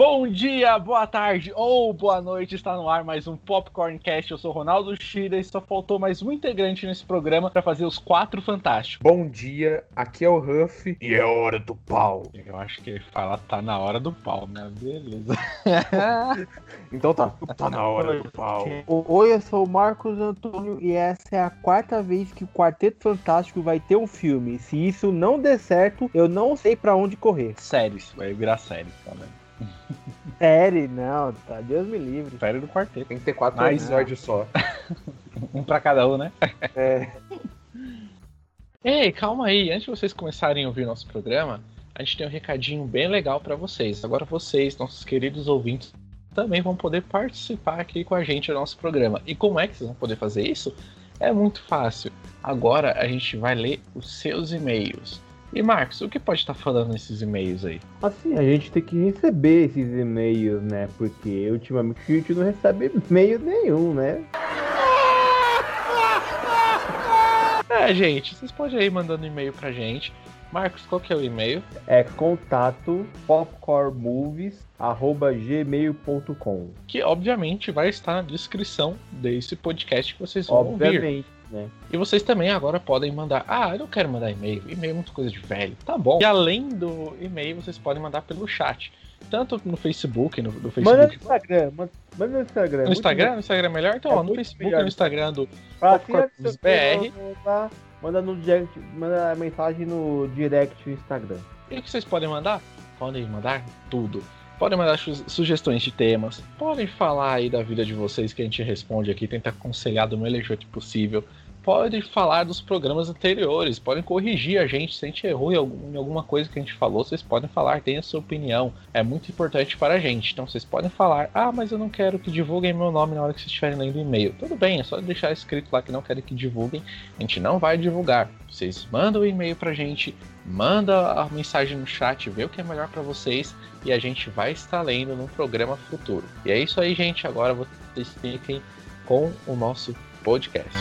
Bom dia, boa tarde ou boa noite, está no ar mais um Popcorn Cast. Eu sou Ronaldo Shida e só faltou mais um integrante nesse programa para fazer os quatro fantásticos. Bom dia, aqui é o Huff e é hora do pau. Eu acho que ele fala tá na hora do pau, né? Beleza. então tá, tá na hora do pau. Oi, eu sou o Marcos Antônio e essa é a quarta vez que o Quarteto Fantástico vai ter um filme. Se isso não der certo, eu não sei para onde correr. Sério, isso vai virar série, tá vendo? Série? Não, tá. Deus me livre. Série do quarteto. Tem que ter quatro episódios só. um pra cada um, né? É. Ei, calma aí. Antes de vocês começarem a ouvir nosso programa, a gente tem um recadinho bem legal para vocês. Agora vocês, nossos queridos ouvintes, também vão poder participar aqui com a gente do nosso programa. E como é que vocês vão poder fazer isso? É muito fácil. Agora a gente vai ler os seus e-mails. E Marcos, o que pode estar falando nesses e-mails aí? Assim, a gente tem que receber esses e-mails, né? Porque ultimamente a gente não recebe e-mail nenhum, né? É, gente, vocês podem aí mandando e-mail pra gente. Marcos, qual que é o e-mail? É contato popcornmovies@gmail.com. Que obviamente vai estar na descrição desse podcast que vocês vão obviamente. ouvir. Né? E vocês também agora podem mandar. Ah, eu não quero mandar e-mail. E-mail é muita coisa de velho. Tá bom. E além do e-mail, vocês podem mandar pelo chat. Tanto no Facebook, no, no Facebook. Manda no Instagram. Manda no Instagram. No Instagram? No Instagram é melhor? Então, é ó, no Facebook melhor. e no Instagram do BR. Manda no direct, manda mensagem no direct do Instagram. E o que vocês podem mandar? Podem mandar tudo. Podem mandar sugestões de temas. Podem falar aí da vida de vocês que a gente responde aqui, tenta aconselhar do melhor jeito possível podem falar dos programas anteriores, podem corrigir a gente se a gente errou em alguma coisa que a gente falou, vocês podem falar, tem a sua opinião, é muito importante para a gente. Então vocês podem falar, ah, mas eu não quero que divulguem meu nome na hora que vocês estiverem lendo o e-mail. Tudo bem, é só deixar escrito lá que não querem que divulguem, a gente não vai divulgar. Vocês mandam o e-mail pra gente, manda a mensagem no chat, vê o que é melhor para vocês e a gente vai estar lendo no programa futuro. E é isso aí, gente. Agora vocês fiquem com o nosso podcast.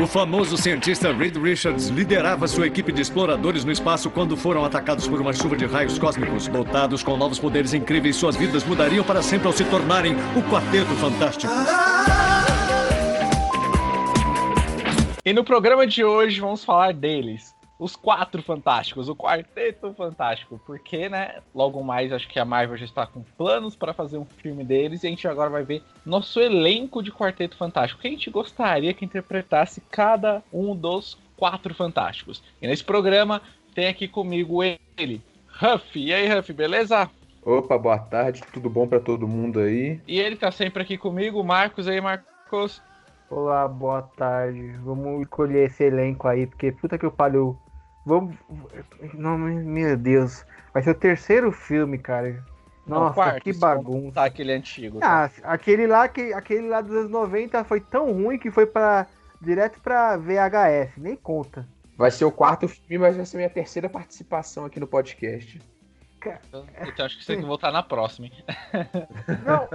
O famoso cientista Reed Richards liderava sua equipe de exploradores no espaço quando foram atacados por uma chuva de raios cósmicos. Dotados com novos poderes incríveis, suas vidas mudariam para sempre ao se tornarem o Quarteto Fantástico. E no programa de hoje vamos falar deles os quatro fantásticos, o quarteto fantástico, porque, né, logo mais acho que a Marvel já está com planos para fazer um filme deles e a gente agora vai ver nosso elenco de quarteto fantástico, que a gente gostaria que interpretasse cada um dos quatro fantásticos. E nesse programa tem aqui comigo ele, Huff. E aí, Huff, beleza? Opa, boa tarde, tudo bom para todo mundo aí? E ele tá sempre aqui comigo, Marcos. E aí, Marcos? Olá, boa tarde. Vamos escolher esse elenco aí, porque puta que o pariu Vamos. Não, meu Deus. Vai ser o terceiro filme, cara. Nossa, quarto, que bagunça. Tá aquele antigo. Tá? Ah, aquele lá, que, aquele lá dos anos 90 foi tão ruim que foi para direto pra VHS, nem conta. Vai ser o quarto filme, mas vai ser minha terceira participação aqui no podcast. Então, então acho que você tem que voltar na próxima, hein? Não,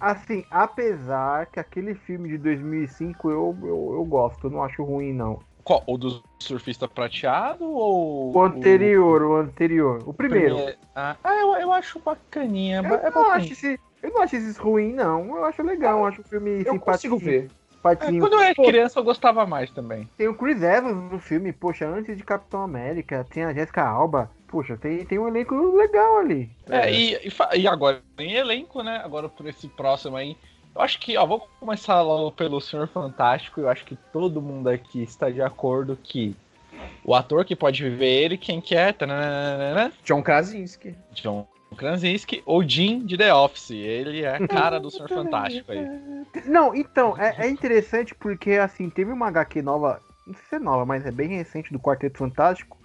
assim, apesar que aquele filme de 2005 eu, eu, eu gosto, eu não acho ruim, não. Qual? O do surfista prateado ou. O anterior, o, o anterior. O primeiro. primeiro. Ah, eu, eu acho bacaninha. Eu, é não acho esse, eu não acho esses ruim, não. Eu acho legal, eu acho o filme eu consigo ver. É, quando eu era criança eu gostava mais também. Tem o Chris Evans no filme, poxa, antes de Capitão América, tem a Jessica Alba. Poxa, tem, tem um elenco legal ali. É, é. E, e, agora tem elenco, né? Agora por esse próximo aí. Eu acho que, ó, vou começar logo pelo Senhor Fantástico. Eu acho que todo mundo aqui está de acordo que o ator que pode viver ele, quem que é? Tananana, John Krasinski. John Krasinski, ou Jim de The Office. Ele é a cara do Senhor Fantástico aí. Não, então, é, é, interessante porque, assim, teve uma HQ nova, não sei se é nova, mas é bem recente, do Quarteto Fantástico,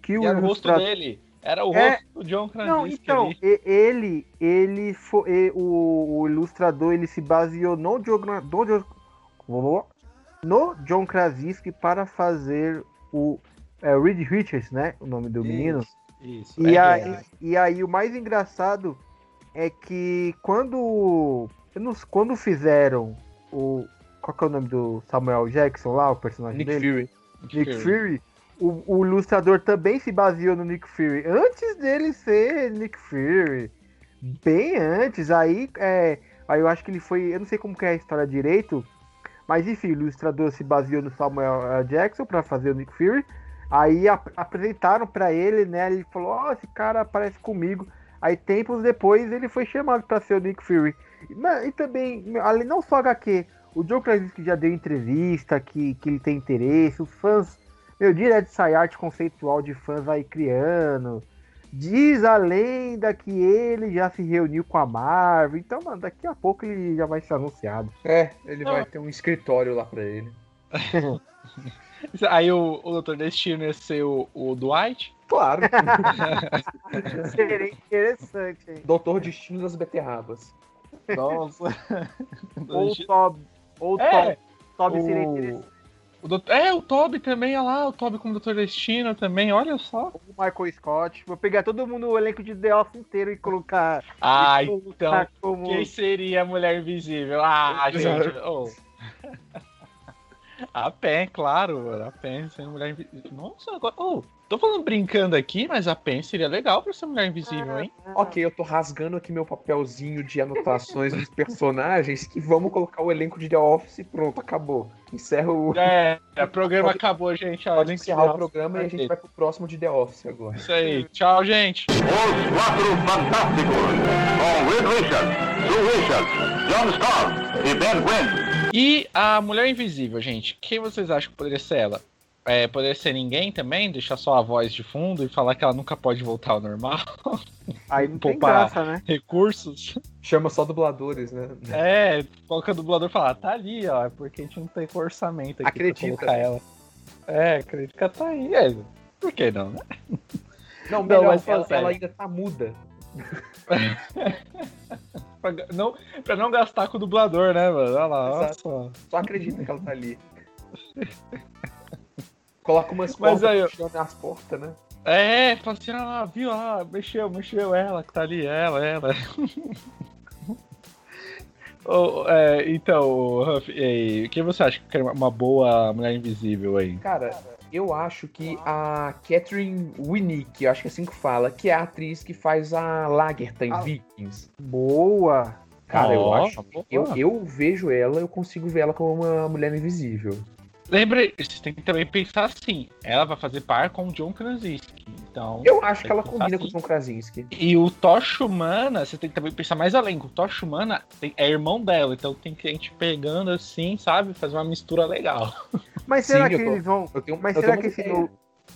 que e o, o rosto dele era o é, rosto do John Krasinski. Não, então, ali. ele, ele foi, o, o, ilustrador, ele se baseou no John, no, no John Krasinski para fazer o é, Reed Richards, né? O nome do isso, menino. Isso. E, é aí, e aí o mais engraçado é que quando, quando fizeram o qual que é o nome do Samuel Jackson lá, o personagem Nick dele? Fury. Nick, Nick Fury. Fury o, o ilustrador também se baseou no Nick Fury. Antes dele ser Nick Fury. Bem antes. Aí, é, aí eu acho que ele foi. Eu não sei como que é a história direito. Mas enfim, o ilustrador se baseou no Samuel. Jackson para fazer o Nick Fury. Aí ap- apresentaram para ele, né? Ele falou: Ó, esse cara parece comigo. Aí tempos depois ele foi chamado para ser o Nick Fury. Mas- E também, não só HQ, o Joe Krasinski já deu entrevista que, que ele tem interesse, os fãs, meu, direto sai arte conceitual de fãs aí criando. Diz a lenda que ele já se reuniu com a Marvel. Então, mano, daqui a pouco ele já vai ser anunciado. É, ele Não. vai ter um escritório lá pra ele. Aí o, o Dr. Destino ia ser o, o Dwight. Claro. Seria interessante, hein? Doutor Destino das Beterrabas. Nossa. Ou Tob. Ou É, Tob. Tob seria interessante. O doutor- é, o Toby também, olha lá, o Toby como Dr. Destino também, olha só. O Michael Scott. Vou pegar todo mundo, o elenco de The Office inteiro e colocar. Ah, e então, colocar como... quem seria a Mulher Invisível? Ah, gente, oh. A Pen, claro, mano, a Pen sendo Mulher Invisível. Nossa, agora, oh, tô falando brincando aqui, mas a Pen seria legal pra ser Mulher Invisível, hein? Ok, eu tô rasgando aqui meu papelzinho de anotações dos personagens que vamos colocar o elenco de The Office e pronto, acabou. Encerra o. É, o programa acabou, gente. ó, Pode encerrar o programa e a gente vai pro próximo de The Office agora. Isso aí, tchau, gente. Os Quatro Fantásticos, com Reed Richards, Sue Richards, John Scott e Ben Quinn. E a Mulher Invisível, gente, quem vocês acham que poderia ser ela? É, poderia ser ninguém também? Deixar só a voz de fundo e falar que ela nunca pode voltar ao normal? Aí não tem Poupar. graça, né? Recursos? Chama só dubladores, né? É, coloca o dublador e fala, tá ali, ó, é porque a gente não tem orçamento aqui Acredita. pra colocar ela. É, acredita que tá aí. É, por que não, né? Não, Não, melhor, mas fala ela, ela ainda tá muda. Pra não, pra não gastar com o dublador, né, mano? Olha lá, olha só. Só acredita que ela tá ali. Coloca umas Mas aí, ó. puxando as portas, né? É, fala assim, ah, viu, ah, mexeu, mexeu ela, que tá ali, ela, ela. Ô, é, então, Huff, e aí, quem você acha que é uma boa Mulher Invisível aí? Cara, eu acho que a Catherine Winnick, eu acho que é assim que fala, que é a atriz que faz a Lagertha em Ah. Vikings. Boa. Cara, eu Ó, acho. Eu, eu vejo ela, eu consigo ver ela como uma mulher invisível. Lembra, você tem que também pensar assim, ela vai fazer par com o John Krasinski, então... Eu acho que ela combina com o assim. John Krasinski. E o Tocha Humana, você tem que também pensar mais além, o Tocha Humana é irmão dela, então tem que a gente pegando assim, sabe, fazer uma mistura legal. Mas Sim, será eu que tô- eles vão. Eu tenho, Mas eu será que esse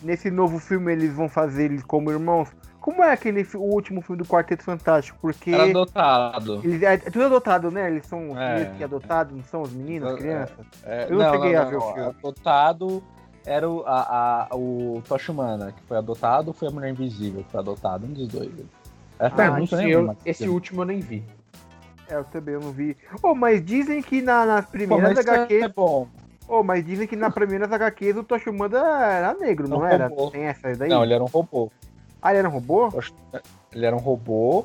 nesse novo filme eles vão fazer eles como irmãos? Como é aquele o último filme do Quarteto Fantástico? Porque Era adotado. eles, é, é tudo adotado, né? Eles são os É. que adotados, não são os meninos, É, as crianças. É, Eu não cheguei a ver o filme. Adotado era o, a, a- o Tocha Humana, que foi adotado, ou foi a Mulher Invisível que foi adotado? Um dos dois. É Ah, pergunta, Esse, eu- esse último eu nem vi. É, eu também não vi. Oh, mas dizem que na, nas Pô, primeiras mas HQs. é bom. Oh, mas dizem que nas primeiras HQs o Toshimanda era negro, não Não era? roubou. Tem essa daí? Não, ele era um robô. Ah, ele era um robô? Ele era um robô,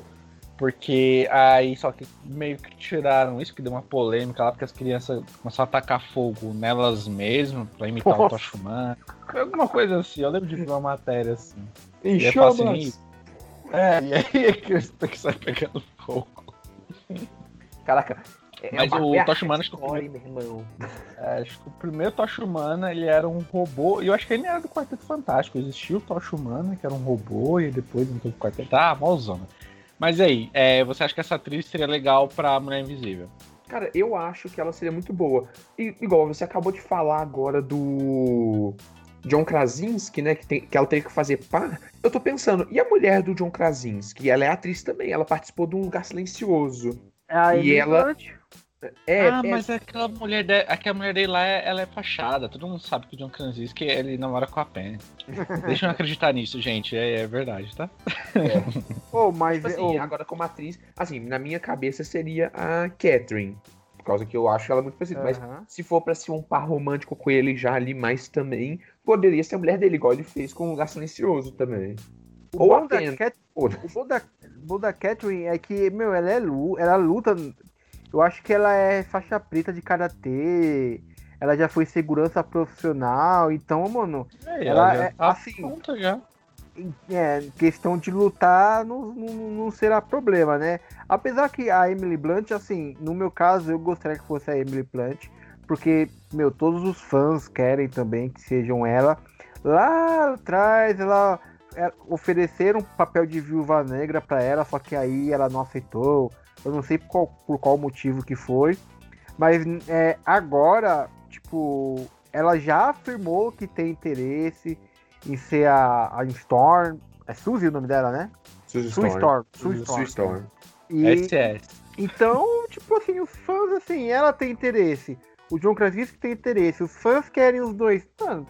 porque aí só que meio que tiraram isso, que deu uma polêmica lá, porque as crianças começaram a atacar fogo nelas mesmas, pra imitar o. Tocha Humana. Alguma coisa assim, eu lembro de uma matéria assim. Em E é É, e aí tem que sair pegando fogo. Caraca. É, Mas uma o Tocha Humana, acho que o story, meu irmão. É, acho que o primeiro Tocha Humana, ele era um robô, e eu acho que ele nem era do Quarteto Fantástico, existia o Tocha Humana, que era um robô, e depois entrou pro Quarteto, ah, mólzona. Mas aí, é, você acha que essa atriz seria legal pra Mulher Invisível? Cara, eu acho que ela seria muito boa. E, igual, você acabou de falar agora do John Krasinski, né? Que, tem- que ela teve que fazer par. Eu tô pensando, e a mulher do John Krasinski? Ela é atriz também, ela participou de um lugar silencioso. É a E ela-. É, ah, é- mas aquela mulher, de, aquela mulher dele lá, é- ela é fachada, todo mundo sabe que o John Krasinski, ele namora com a Pen. Deixa eu acreditar nisso, gente, é, é verdade, tá? Oh, mas. tipo assim, oh, agora como atriz, assim, na minha cabeça seria a Catherine. Por causa que eu acho ela muito parecida. Mas se for pra ser um par romântico com ele já ali mais também, poderia ser a mulher dele, igual ele fez com o Lugar Silencioso também. O Ou bom da. Cat-. O bom da, bom da Catherine é que, meu, ela é ela luta. Eu acho que ela é faixa preta de karatê. ela já foi segurança profissional, então, mano, É, Ela já é- tá assim, pronta já. é, questão de lutar não, não, não será problema, né? Apesar que a Emily Blunt, assim, no meu caso, eu gostaria que fosse a Emily Blunt, porque, meu, todos os fãs querem também que sejam ela. Lá atrás, ela ofereceram um papel de viúva negra pra ela, só que aí ela não aceitou. Eu não sei por qual, por qual motivo que foi. Mas é, agora, tipo, ela já afirmou que tem interesse em ser a, a Storm. É Suzy o nome dela, né? Suzy Storm. Sue Sue Storm. Storm. E, SS. então, tipo assim, os fãs, assim, ela tem interesse. O John Krasinski tem interesse. Os fãs querem os dois. Mano,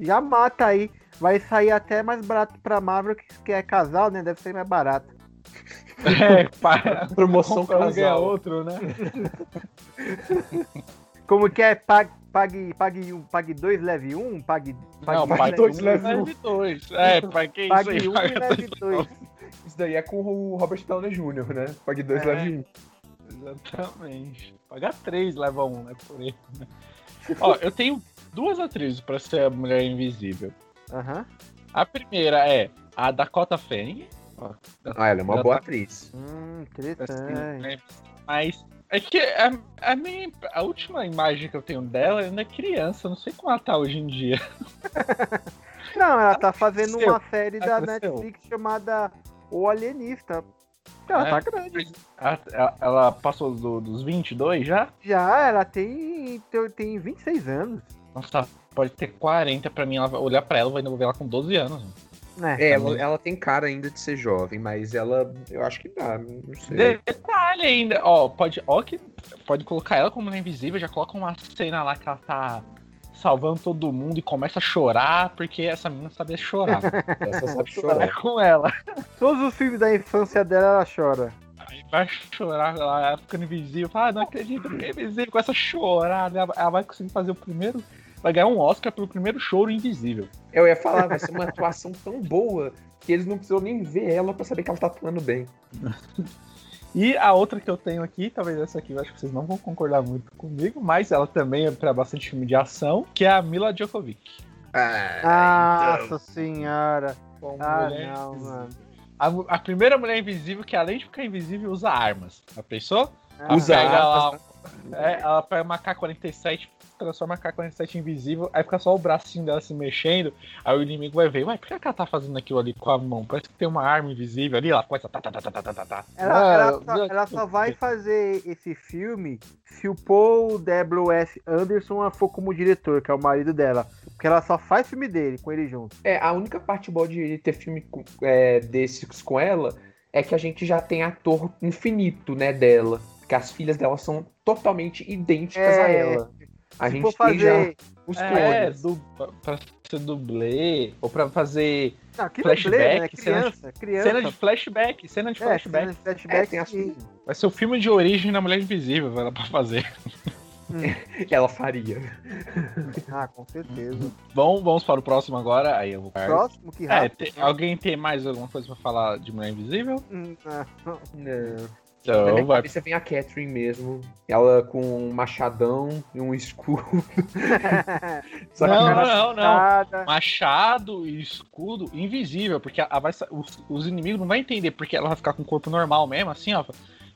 já mata aí. Vai sair até mais barato pra Marvel, que, que é casal, né? Deve ser mais barato. É, pá, Promoção compra um ganha casal. outro, né? Como que é? Pague, pague, pague um, pague dois, leve um, pague, pague Não, pague leve dois, leve um. Leve dois. É, pra isso Pague aí? um e leve dois. dois. Isso daí é com o Robert Downey Jr., né? Pague dois, É. leve um. Exatamente. Pagar três, leva um, né? Por aí. Ó, eu tenho duas atrizes pra ser a Mulher Invisível. Aham. A primeira é a Dakota Fanning. Ah, ela é uma boa tá- atriz. Hum, assim, interessante. né? Mas é que a, a, minha, a última imagem que eu tenho dela ainda é criança. eu Não sei como ela tá hoje em dia. Não, ela tá fazendo uma série da. Netflix chamada O Alienista. Ela É. tá grande. Ela, ela- ela passou do- dos 22 já? Já, ela tem, tem- tem 26 anos. Nossa, pode ter 40 pra mim. Ela vai olhar pra ela, vai ver ela com 12 anos. Né? É, ela, ela tem cara ainda de ser jovem, mas ela. Eu acho que dá, não sei. Detalhe ainda, ó, pode, ó que pode colocar ela como invisível, já coloca uma cena lá que ela tá salvando todo mundo e começa a chorar, porque essa menina sabia chorar. Ela só sabe é chorar. com ela. Todos os filmes da infância dela, ela chora. Aí vai chorar, ela ficando invisível, fala, ah, não acredito que é invisível, começa a chorar, ela, ela vai conseguir fazer o primeiro. Vai ganhar um Oscar pelo primeiro choro invisível. Eu ia falar, vai ser uma atuação tão boa que eles não precisam nem ver ela pra saber que ela tá atuando bem. E a outra que eu tenho aqui, talvez essa aqui, eu acho que vocês não vão concordar muito comigo, mas ela também é pra bastante filme de ação, que é a Mila Djokovic. Ah, Nossa senhora. Como Ah, mulher não, invisível. mano. A, a primeira mulher invisível que, além de ficar invisível, usa armas. Já pensou? Ela Usa pega armas, lá. É, ela pega uma K-47, transforma a K-47 em invisível, aí fica só o bracinho dela se mexendo, aí o inimigo vai ver, ué, por que que ela tá fazendo aquilo ali com a mão? Parece que tem uma arma invisível ali, ela começa. Tá, tá, tá, tá, tá, tá, tá. Ela, Ah, ela só, eu- ela só vai fazer esse filme se o Paul W.S. Anderson for como diretor, que é o marido dela. Porque ela só faz filme dele, com ele junto. É, a única parte boa de ter filme é, desses com ela é que a gente já tem ator infinito, né, dela. Que as filhas dela são totalmente idênticas a É, ela. A se gente for fazer. os É, clones. du, pra ser dublê, ou pra fazer Não, que flashback, dublê, né? cena de- Criança, criança. cena de flashback, cena de É, flashback. cena de flashback. É, tem as- sim. Vai ser o filme de origem da Mulher Invisível, vai lá pra fazer. Ela faria. Ah, com certeza. Bom, vamos para o próximo agora, aí eu vou Próximo, que É, rápido. tem- alguém tem mais alguma coisa pra falar de Mulher Invisível? Hum, não. Na Então, minha vai. cabeça vem a Catherine mesmo. Ela com um machadão e um escudo. Só que Não, não, não. Machado e escudo invisível, porque vai, sa- os, os inimigos não vão entender porque ela vai ficar com o corpo normal mesmo, assim, ó.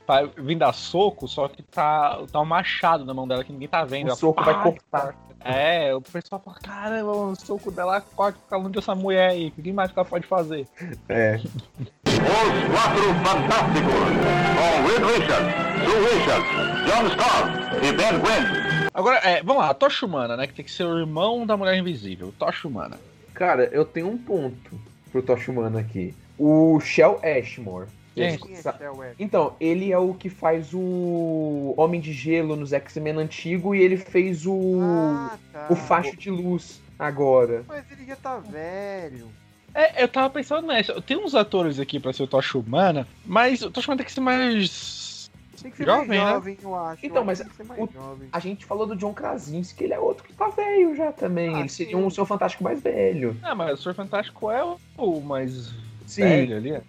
Vai vir dar soco, só que tá, tá um machado na mão dela que ninguém tá vendo. o Ela, soco vai "Ai, cortar. É, o pessoal fala, caramba, o soco dela corta fica longe dessa mulher aí. O que mais que ela pode fazer? É. Os Quatro Fantásticos, com Reed Richards, Sue Richards, John Scott e Ben Gwynn. Agora, é, vamos lá, Tocha Humana, né? Que tem que ser o irmão da Mulher Invisível. Tocha Humana. Cara, eu tenho um ponto pro Tocha Humana aqui. O Shell Ashmore. Quem? Quem é é Ed? Então, ele é o que faz o Homem de Gelo nos X-Men antigo e ele fez o, Ah, tá. o Facho de Luz agora. Mas ele já tá velho. É, eu tava pensando nessa. Tem uns atores aqui pra ser o Tocha Humana, mas o Tocha Humana tem que ser mais. Tem que ser Jovem, mais né? jovem, eu acho. Então, Eu mas acho que tem que ser o-. A gente falou do John Krasinski, ele é outro que tá velho já também. Ah, ele seria um Senhor Fantástico mais velho. Ah, mas o Senhor Fantástico é o, o mais. Sim. velho ali.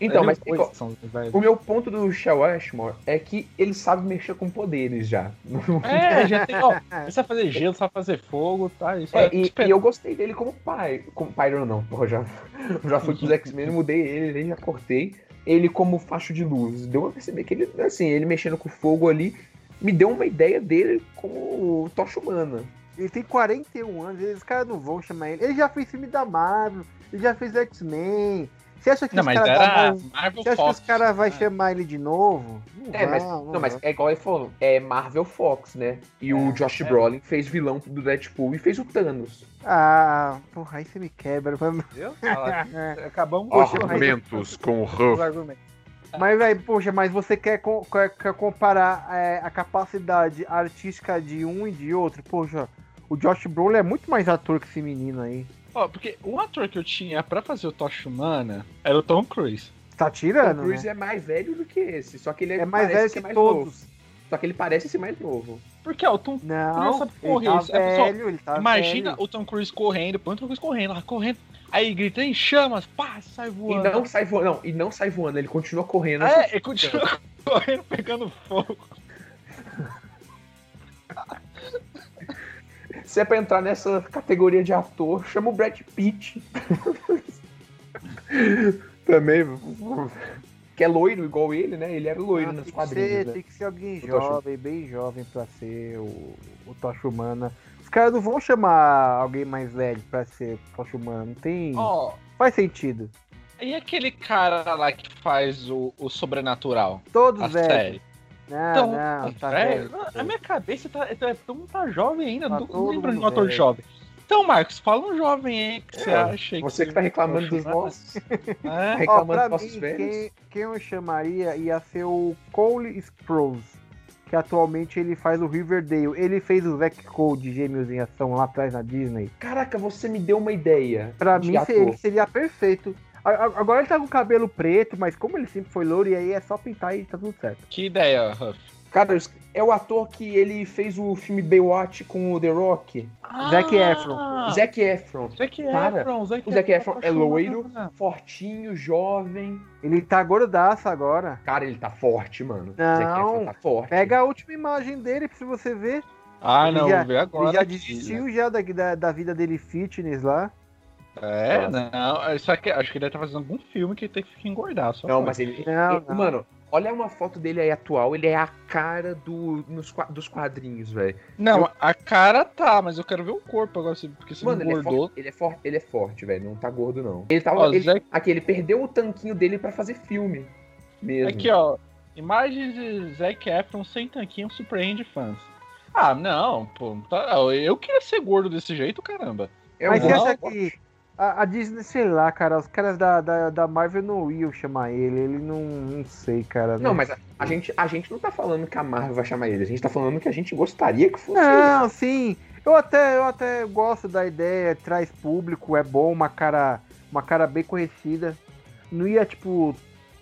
Então, mas e o igual- são o meu ponto do Shell Ashmore é que ele sabe mexer com poderes já. É, já tem, ó, ele sabe fazer gelo, sabe fazer fogo, tá? Isso É, é, e, e eu gostei dele como pai. Como Pyro não, porra, já, já fui pros X-Men, mudei ele, ele já cortei. Ele como facho de luz. Deu a perceber que ele, assim, ele mexendo com fogo ali, me deu uma ideia dele como tocha humana. Ele tem 41 anos, eles- os caras não vão chamar ele. Ele já fez filme da Marvel, ele já fez X-Men. Você acha que Não, os mas caras caras vão né? chamar ele de novo? Não É, mas, vão, não, mas é igual ele falou, é Marvel Fox, né? E o Josh é. Brolin fez vilão do Deadpool e fez o Thanos. Ah, porra, aí você me quebra. Mas, Viu? Fala, Acabamos com Argumentos com o mas velho, poxa, mas você quer, co- quer, quer comparar é, a capacidade artística de um e de outro? Poxa, o Josh Brolin é muito mais ator que esse menino aí. Ó, porque o ator que eu tinha pra fazer o Tocha Humana era o Tom Cruise. Tá Tom tirando, Cruise né? é mais velho do que esse, só que ele É mais parece velho ser que mais todos. novo. Só que ele parece ser mais novo. Porque, ó, o Tom Não, sabe ele correr, tá. É, pessoal, velho, ele tá Imagina velho. o Tom Cruise correndo, põe o Tom Cruise correndo, lá, correndo. Aí grita em chamas, pá, sai E voando. não sai voando, não, e não sai voando, ele continua correndo. É, ele continua correndo, pegando fogo. Se é pra entrar nessa categoria de ator, chama o Brad Pitt. Também. Que é loiro igual ele, né? Ele era loiro Ah, nos tem, que quadrinhos, ser, né? tem que ser alguém O Tocha- jovem, bem jovem pra ser o, o Tocha Humana. Os caras não vão chamar alguém mais velho pra ser Tocha Humana. Não tem. Ó, Faz sentido. e aquele cara lá que faz o, o sobrenatural? Todos velhos. série. Não, Então, não, tá velho, velho. a minha cabeça tá, tá, todo mundo tá jovem ainda, Tá não, lembro de um ator velho. jovem. Então, Marcos, fala um jovem aí que você É, acha. Você que tá reclamando dos nossos. É? Reclamando dos nossos mim, velhos. quem, quem eu chamaria ia ser o Cole Sprouse, que atualmente ele faz o Riverdale. Ele fez o Zack Cole de Gêmeos em Ação lá atrás na Disney. Caraca, você me deu uma ideia. Pra mim, ator. ele seria perfeito. Agora ele tá com cabelo preto, mas como ele sempre foi louro, e aí é só pintar e tá tudo certo. Que ideia, Huff. Cara, é o ator que ele fez o filme Baywatch com o The Rock. Zac Efron. Ah, Zac Efron. Zac Cara, Efron. Zac O Zac Efron é apaixonado. loiro, fortinho, jovem. Ele tá gordaço agora. Cara, ele tá forte, mano. Não, Zac Efron tá forte. Pega a última imagem dele pra você ver. Ah, Ele não, já- vou ver agora. ele já desistiu já da, da, da vida dele fitness lá. Né? É, não. Só que acho que ele deve estar fazendo algum filme que tem que engordar. Só Não, pode. mas ele. Não, ele- não. Mano, olha uma foto dele aí atual, ele é a cara do, nos, dos quadrinhos, velho. Não, a cara tá, mas eu quero ver o corpo agora, se- porque você Mano, não ele é, engordou. forte, ele é forte, ele é forte, velho. Não tá gordo, não. Ele tava. Ó, ele- Zac- Aqui, ele perdeu o tanquinho dele pra fazer filme. Mesmo. Aqui, ó. Imagens de Zac Efron sem tanquinho surpreende fãs. Ah, não, pô. Tá, eu queria ser gordo desse jeito, caramba. É Mas acha que a, a Disney, sei lá, cara, os caras da, da, da Marvel não iam chamar ele, ele não, não sei, cara. Não, mas a, a gente, a gente não tá falando que a Marvel vai chamar ele, a gente tá falando que a gente gostaria que fosse. ele. Não, sim. Eu até, eu até gosto da ideia, traz público, é bom, uma cara, uma cara bem conhecida. Não ia, tipo,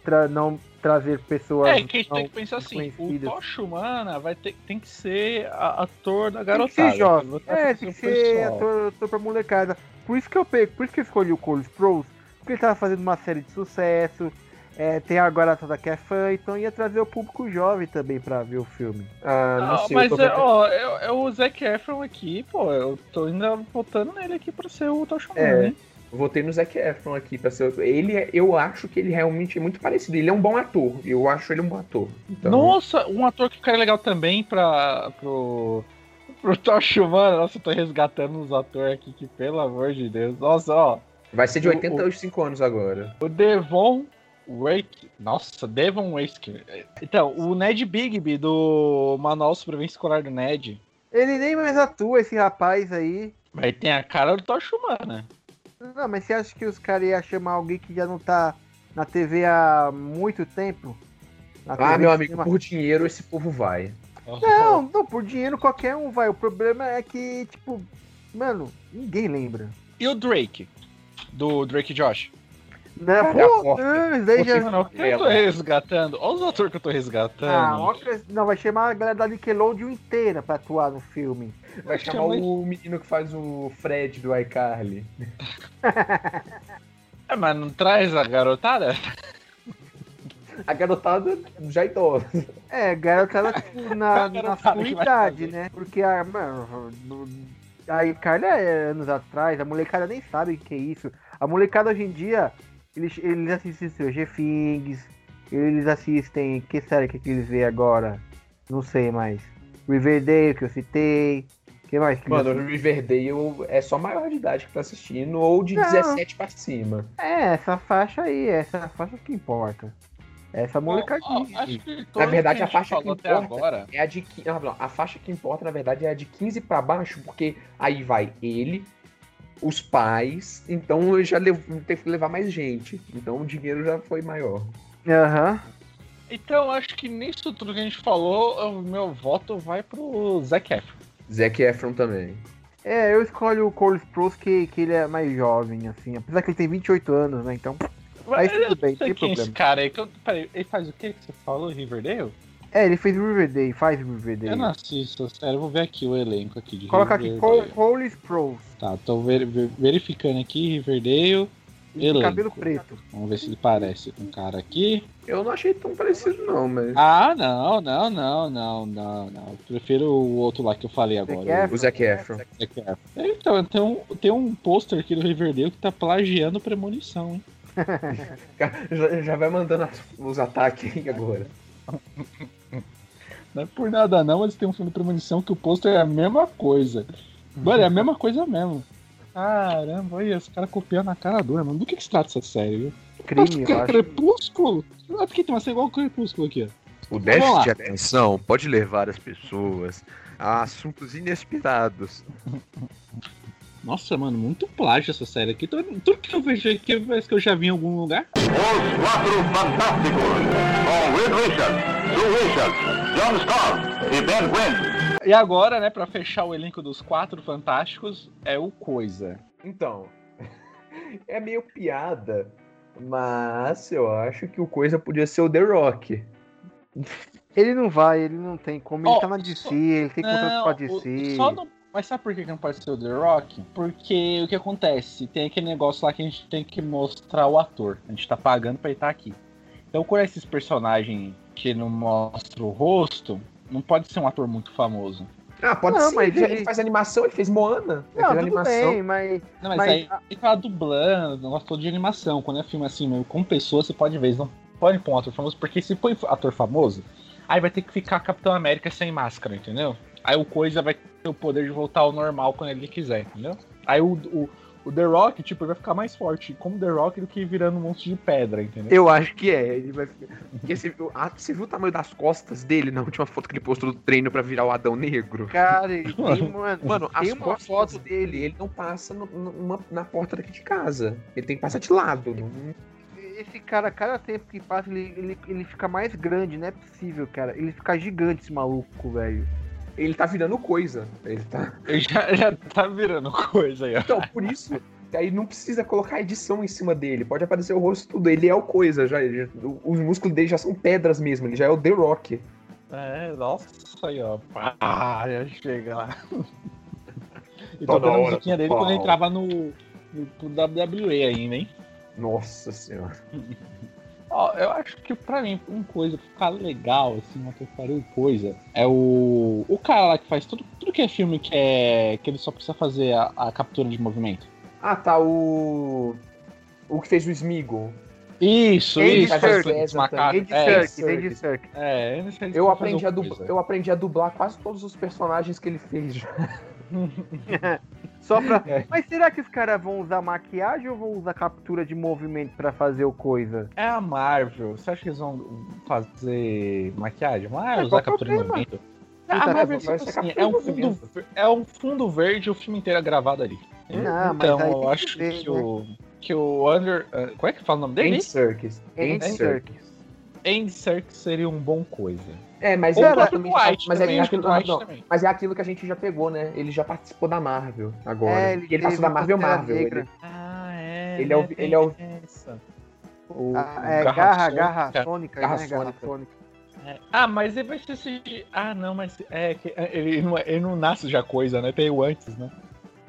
tra- não trazer pessoas. É, que a gente tem que pensar assim, o. Tocha Humana vai ter, tem que ser a- ator da Tem que garotada. ser jovem. É, tem que ser o ser ator, ator pra molecada. Por isso que eu pe- por isso que eu escolhi o Cole Sprouse, porque ele tava fazendo uma série de sucesso. é, tem agora a toda que é fã, então ia trazer o público jovem também pra ver o filme. Ah, não Ah, sei. mas eu tô é, ó, é, é o Zac Efron aqui, pô, eu tô ainda votando nele aqui pra ser o Humana, É. hein? Votei no Zac Efron aqui pra ser. Ele, é- eu acho que ele realmente é muito parecido. Ele é um bom ator. Eu acho ele um bom ator. Então, Nossa, um ator que ficaria legal também pra, pro, pro Tocha Humana. Nossa, eu tô resgatando uns atores aqui que, pelo amor de Deus. Nossa, ó, vai ser de o- 85 anos agora. o Devon Wake. Nossa, Devon Wake. Então, o Ned Bigby do Manual Sobrevivência Escolar do Ned. Ele nem mais atua, esse rapaz aí. Vai ter a cara do Tocha Humana. Não, mas você acha que os caras iam chamar alguém que já não tá na TV há muito tempo? Na Ah, TV meu amigo, cinema? por dinheiro esse povo vai. Não, não, por dinheiro qualquer um vai. O problema é que, tipo, mano, ninguém lembra. E o Drake? Do Drake Josh? Não, Cara, pô, não, isso daí já... Mano, eu tô resgatando. Olha os atores que eu tô resgatando. Ah, não, vai chamar a galera da Nickelodeon inteira pra atuar no filme. Vai chamar é o menino que faz o Fred do iCarly. É, mas não traz a garotada? A garotada já idosa. É, garotada na, na sua idade, né? Porque a. Mano, a Icarly é anos atrás, a molecada nem sabe o que é isso. A molecada hoje em dia, eles, eles assistem Stranger Things, eles assistem. Que série que, que eles veem agora? Não sei mais. Riverdale, que eu citei. que mais que Mano, o Riverdale é só maior de idade que tá assistindo, ou de Não. 17 pra cima. É, essa faixa aí, essa faixa que importa. Essa molecadinha. Todas verdade, a faixa que importa- agora. É a de. qui- Ah, não, a faixa que importa, na verdade, é a de 15 pra baixo, porque aí vai ele, os pais, então eu já levo, teve que levar mais gente. Então o dinheiro já foi maior. Aham. Então, acho que nisso tudo que a gente falou, o meu voto vai pro Zac Efron. Zac Efron também. É, eu escolho o Cole Sprouse que, que ele é mais jovem, assim. Apesar que ele tem 28 anos, né? Então. Aí Eu tudo bem, não sei tem quem é esse problema. cara aí. Que eu, peraí, ele faz o que que você falou? Riverdale? É, ele fez Riverdale, faz Riverdale. Eu não assisto, sério. Eu vou ver aqui o elenco aqui de Coloca aqui Riverdale. Cole, Cole Sprouse. Tá, tô ver- ver- verificando aqui Riverdale. Elenco. cabelo preto. Vamos ver se ele parece com o cara aqui. Eu não achei tão parecido, não, mas. Ah, não, não, não, não, não, não. Eu prefiro o outro lá que eu falei agora. O Zac Efron. Zac Efron. Então, tem um, tem um pôster aqui do Riverdale que tá plagiando Premonição, hein? Já, já vai mandando os ataques aí agora. Não é por nada não, mas tem um filme de premonição que o pôster é a mesma coisa. Mano, é a mesma coisa mesmo. Caramba, olha, os caras copiando a cara dura, mano. Do que, que se trata essa série, viu? Crime, Acho eu que é. Crepúsculo? Ah, porque tem uma série igual ao Crepúsculo aqui, ó. O déficit de atenção pode levar as pessoas a assuntos inesperados. Nossa, mano, muito plágio essa série aqui. Tudo, tudo que eu vejo aqui parece que eu já vi em algum lugar. Os Quatro Fantásticos, com Reed Richards, Sue Richards, John Scott e Ben Gwynn. E agora, né, pra fechar o elenco dos quatro fantásticos, é o Coisa. Então, é meio piada, mas eu acho que o coisa podia ser o The Rock. Ele não vai, ele não tem como. Ele Ó, tá na DC, ele tem contrato com a o- DC. só não- Mas sabe por que não pode ser o The Rock? Porque o que acontece? Tem aquele negócio lá que a gente tem que mostrar o ator. A gente tá pagando pra ele estar aqui. Então, quando esses personagens que não mostram o rosto, não pode ser um ator muito famoso. Ah, pode Não, ser, mas ele, ele- faz animação, ele fez Moana. Ele Não, fez tudo animação. bem, mas. Não, mas, Mas aí ele tá dublando, negócio todo de animação. Quando é filme assim, mesmo, com pessoas, você pode ver. Eles não podem pôr um ator famoso, porque se põe ator famoso, aí vai ter que ficar Capitão América sem máscara, entendeu? Aí o Coisa vai ter o poder de voltar ao normal quando ele quiser, entendeu? Aí o, o, o The Rock, tipo, ele vai ficar mais forte como The Rock do que virando um monstro de pedra, entendeu? Eu acho que é. Ele vai... Porque você, viu, ah, você viu o tamanho das costas dele na última foto que ele postou do treino pra virar o Adão Negro? Cara, ele tem, mano. Mano, tem as uma costas foto dele, ele não passa no- numa- na porta daqui de casa. Ele tem que passar de lado. não- Esse cara, cada tempo que passa, ele, ele, ele fica mais grande, não é possível, cara. Ele fica gigante, esse maluco, velho. Ele tá virando coisa. Ele tá. Ele já, já tá virando coisa aí, ó. Então, por isso, aí não precisa colocar edição em cima dele. Pode aparecer o rosto tudo. Ele é o coisa já. ele os músculos dele já são pedras mesmo. Ele já é o The Rock. É, nossa, aí, ó. Ah, já chega lá. E Toda tocando a musiquinha dele pau. quando ele entrava no, no, pro WWE ainda, hein? Nossa senhora. Ó, eu acho que pra mim, uma coisa pra ficar legal, assim, uma que coisa, é o. O cara lá que faz tudo, tudo que é filme que é. que ele só precisa fazer a, a captura de movimento. Ah, tá. O. O que fez o Smeagol. Isso, Andy isso, Serkis. Andy É, Serkis. Andy é, fez Eu aprendi, a dublar, eu aprendi a dublar quase todos os personagens que ele fez já. Só pra... É. Mas será que os caras vão usar maquiagem ou vão usar captura de movimento pra fazer o coisa? É a Marvel. Você acha que eles vão fazer maquiagem? Vai É, usar qual captura de problema? movimento? Puta, a Marvel é tipo ser assim, captura é um, de fundo, movimento. é um fundo verde o filme inteiro é gravado ali. Não, mas então eu acho que ver, que, né? o que o Under, uh, qual é que fala o nome dele? Andy Andy Serkis. Serkis. Andy Serkis seria um bom coisa. É, mas Ou é Dwight mas é também, aquilo, acho que o Dwight não, mas é aquilo que a gente já pegou, né? Ele já participou da Marvel agora. É, ele, ele ele passou da Marvel Marvel. Ele, Ah, é. Ele é o- né, ele é o- o, Ah, é, Garra garra, Sônica. garra sônica, Garra né? Garra Sônica. sônica. É. Ah, mas ele vai ser CGI. Ah, não, mas é que é, ele não, é- ele não nasce já coisa, né? Tem o antes, né?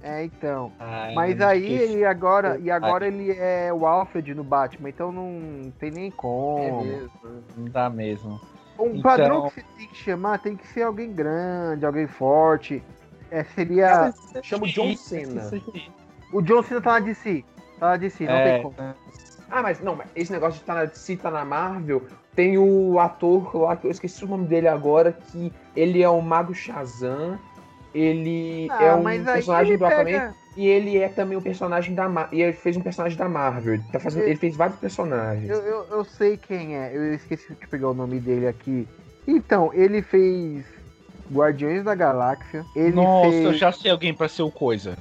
É, então. Ai, Mas não aí ele agora. E agora Ai. ele é o Alfred no Batman, então não tem nem É como. mesmo. Não dá mesmo. Um Então- padrão que você tem que chamar tem que ser alguém grande, alguém forte. É, seria. Chama o John Cena. O John Cena tá na DC. Tá na DC, não É, tem como. Ah, mas não, mas esse negócio de estar na DC, tá na Marvel, tem o ator lá, que eu esqueci o nome dele agora, que ele é o Mago Shazam, ele Ah, é um personagem do Aquaman, pega- e ele é também um personagem da Marvel, e ele fez um personagem da Marvel, ele, tá fazendo, Eu- ele fez vários personagens. Eu, eu, eu sei quem é, eu esqueci de pegar o nome dele aqui. Então, ele fez Guardiões da Galáxia. Ele Nossa, fez. eu já sei alguém pra ser o coisa.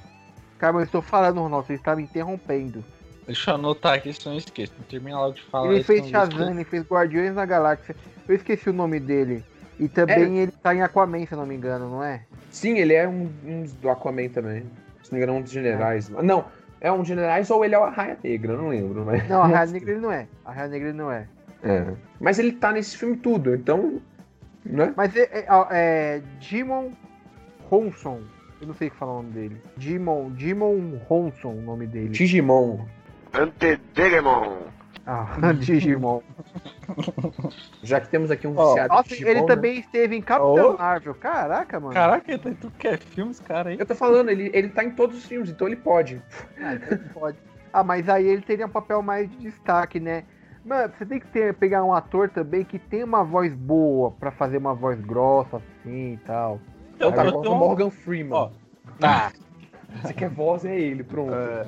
Calma, eu estou falando, Ronaldo, você está me interrompendo. Deixa eu anotar aqui, senão eu esqueço. Termina logo de falar. ele fez Shazam, ele fez Guardiões da Galáxia. Eu esqueci o nome dele. E também ele tá em Aquaman, se eu não me engano, não é? Sim, ele é um, um do Aquaman também, não me engano, um dos generais. Não, é um dos generais ou ele é o Arraia Negra, eu não lembro, mas... Não, a Raia Negra ele não é. A Raia Negra ele não é. É. Mas ele tá nesse filme tudo, então, né? Mas é, é, é Jimon Honson. Eu não sei o que falar o nome dele. Jimon, Jimon Honson, o nome dele. Digimon. Ah, Digimon. Já que temos aqui um Ó, viciado Nossa, Digimon, ele né? também esteve em Capitão Oh. Marvel. Caraca, mano. Caraca, ele tá em tudo que é filme, esse cara aí. Eu tô falando, ele, ele tá em todos os filmes, então ele pode. Ah, então não pode. Ah, mas aí ele teria um papel mais de destaque, né? Mano, você tem que ter, pegar um ator também que tem uma voz boa pra fazer uma voz grossa assim e tal. Então, Agora eu um- Morgan Freeman. Ó, Tá. Você quer voz, é ele, pronto. É,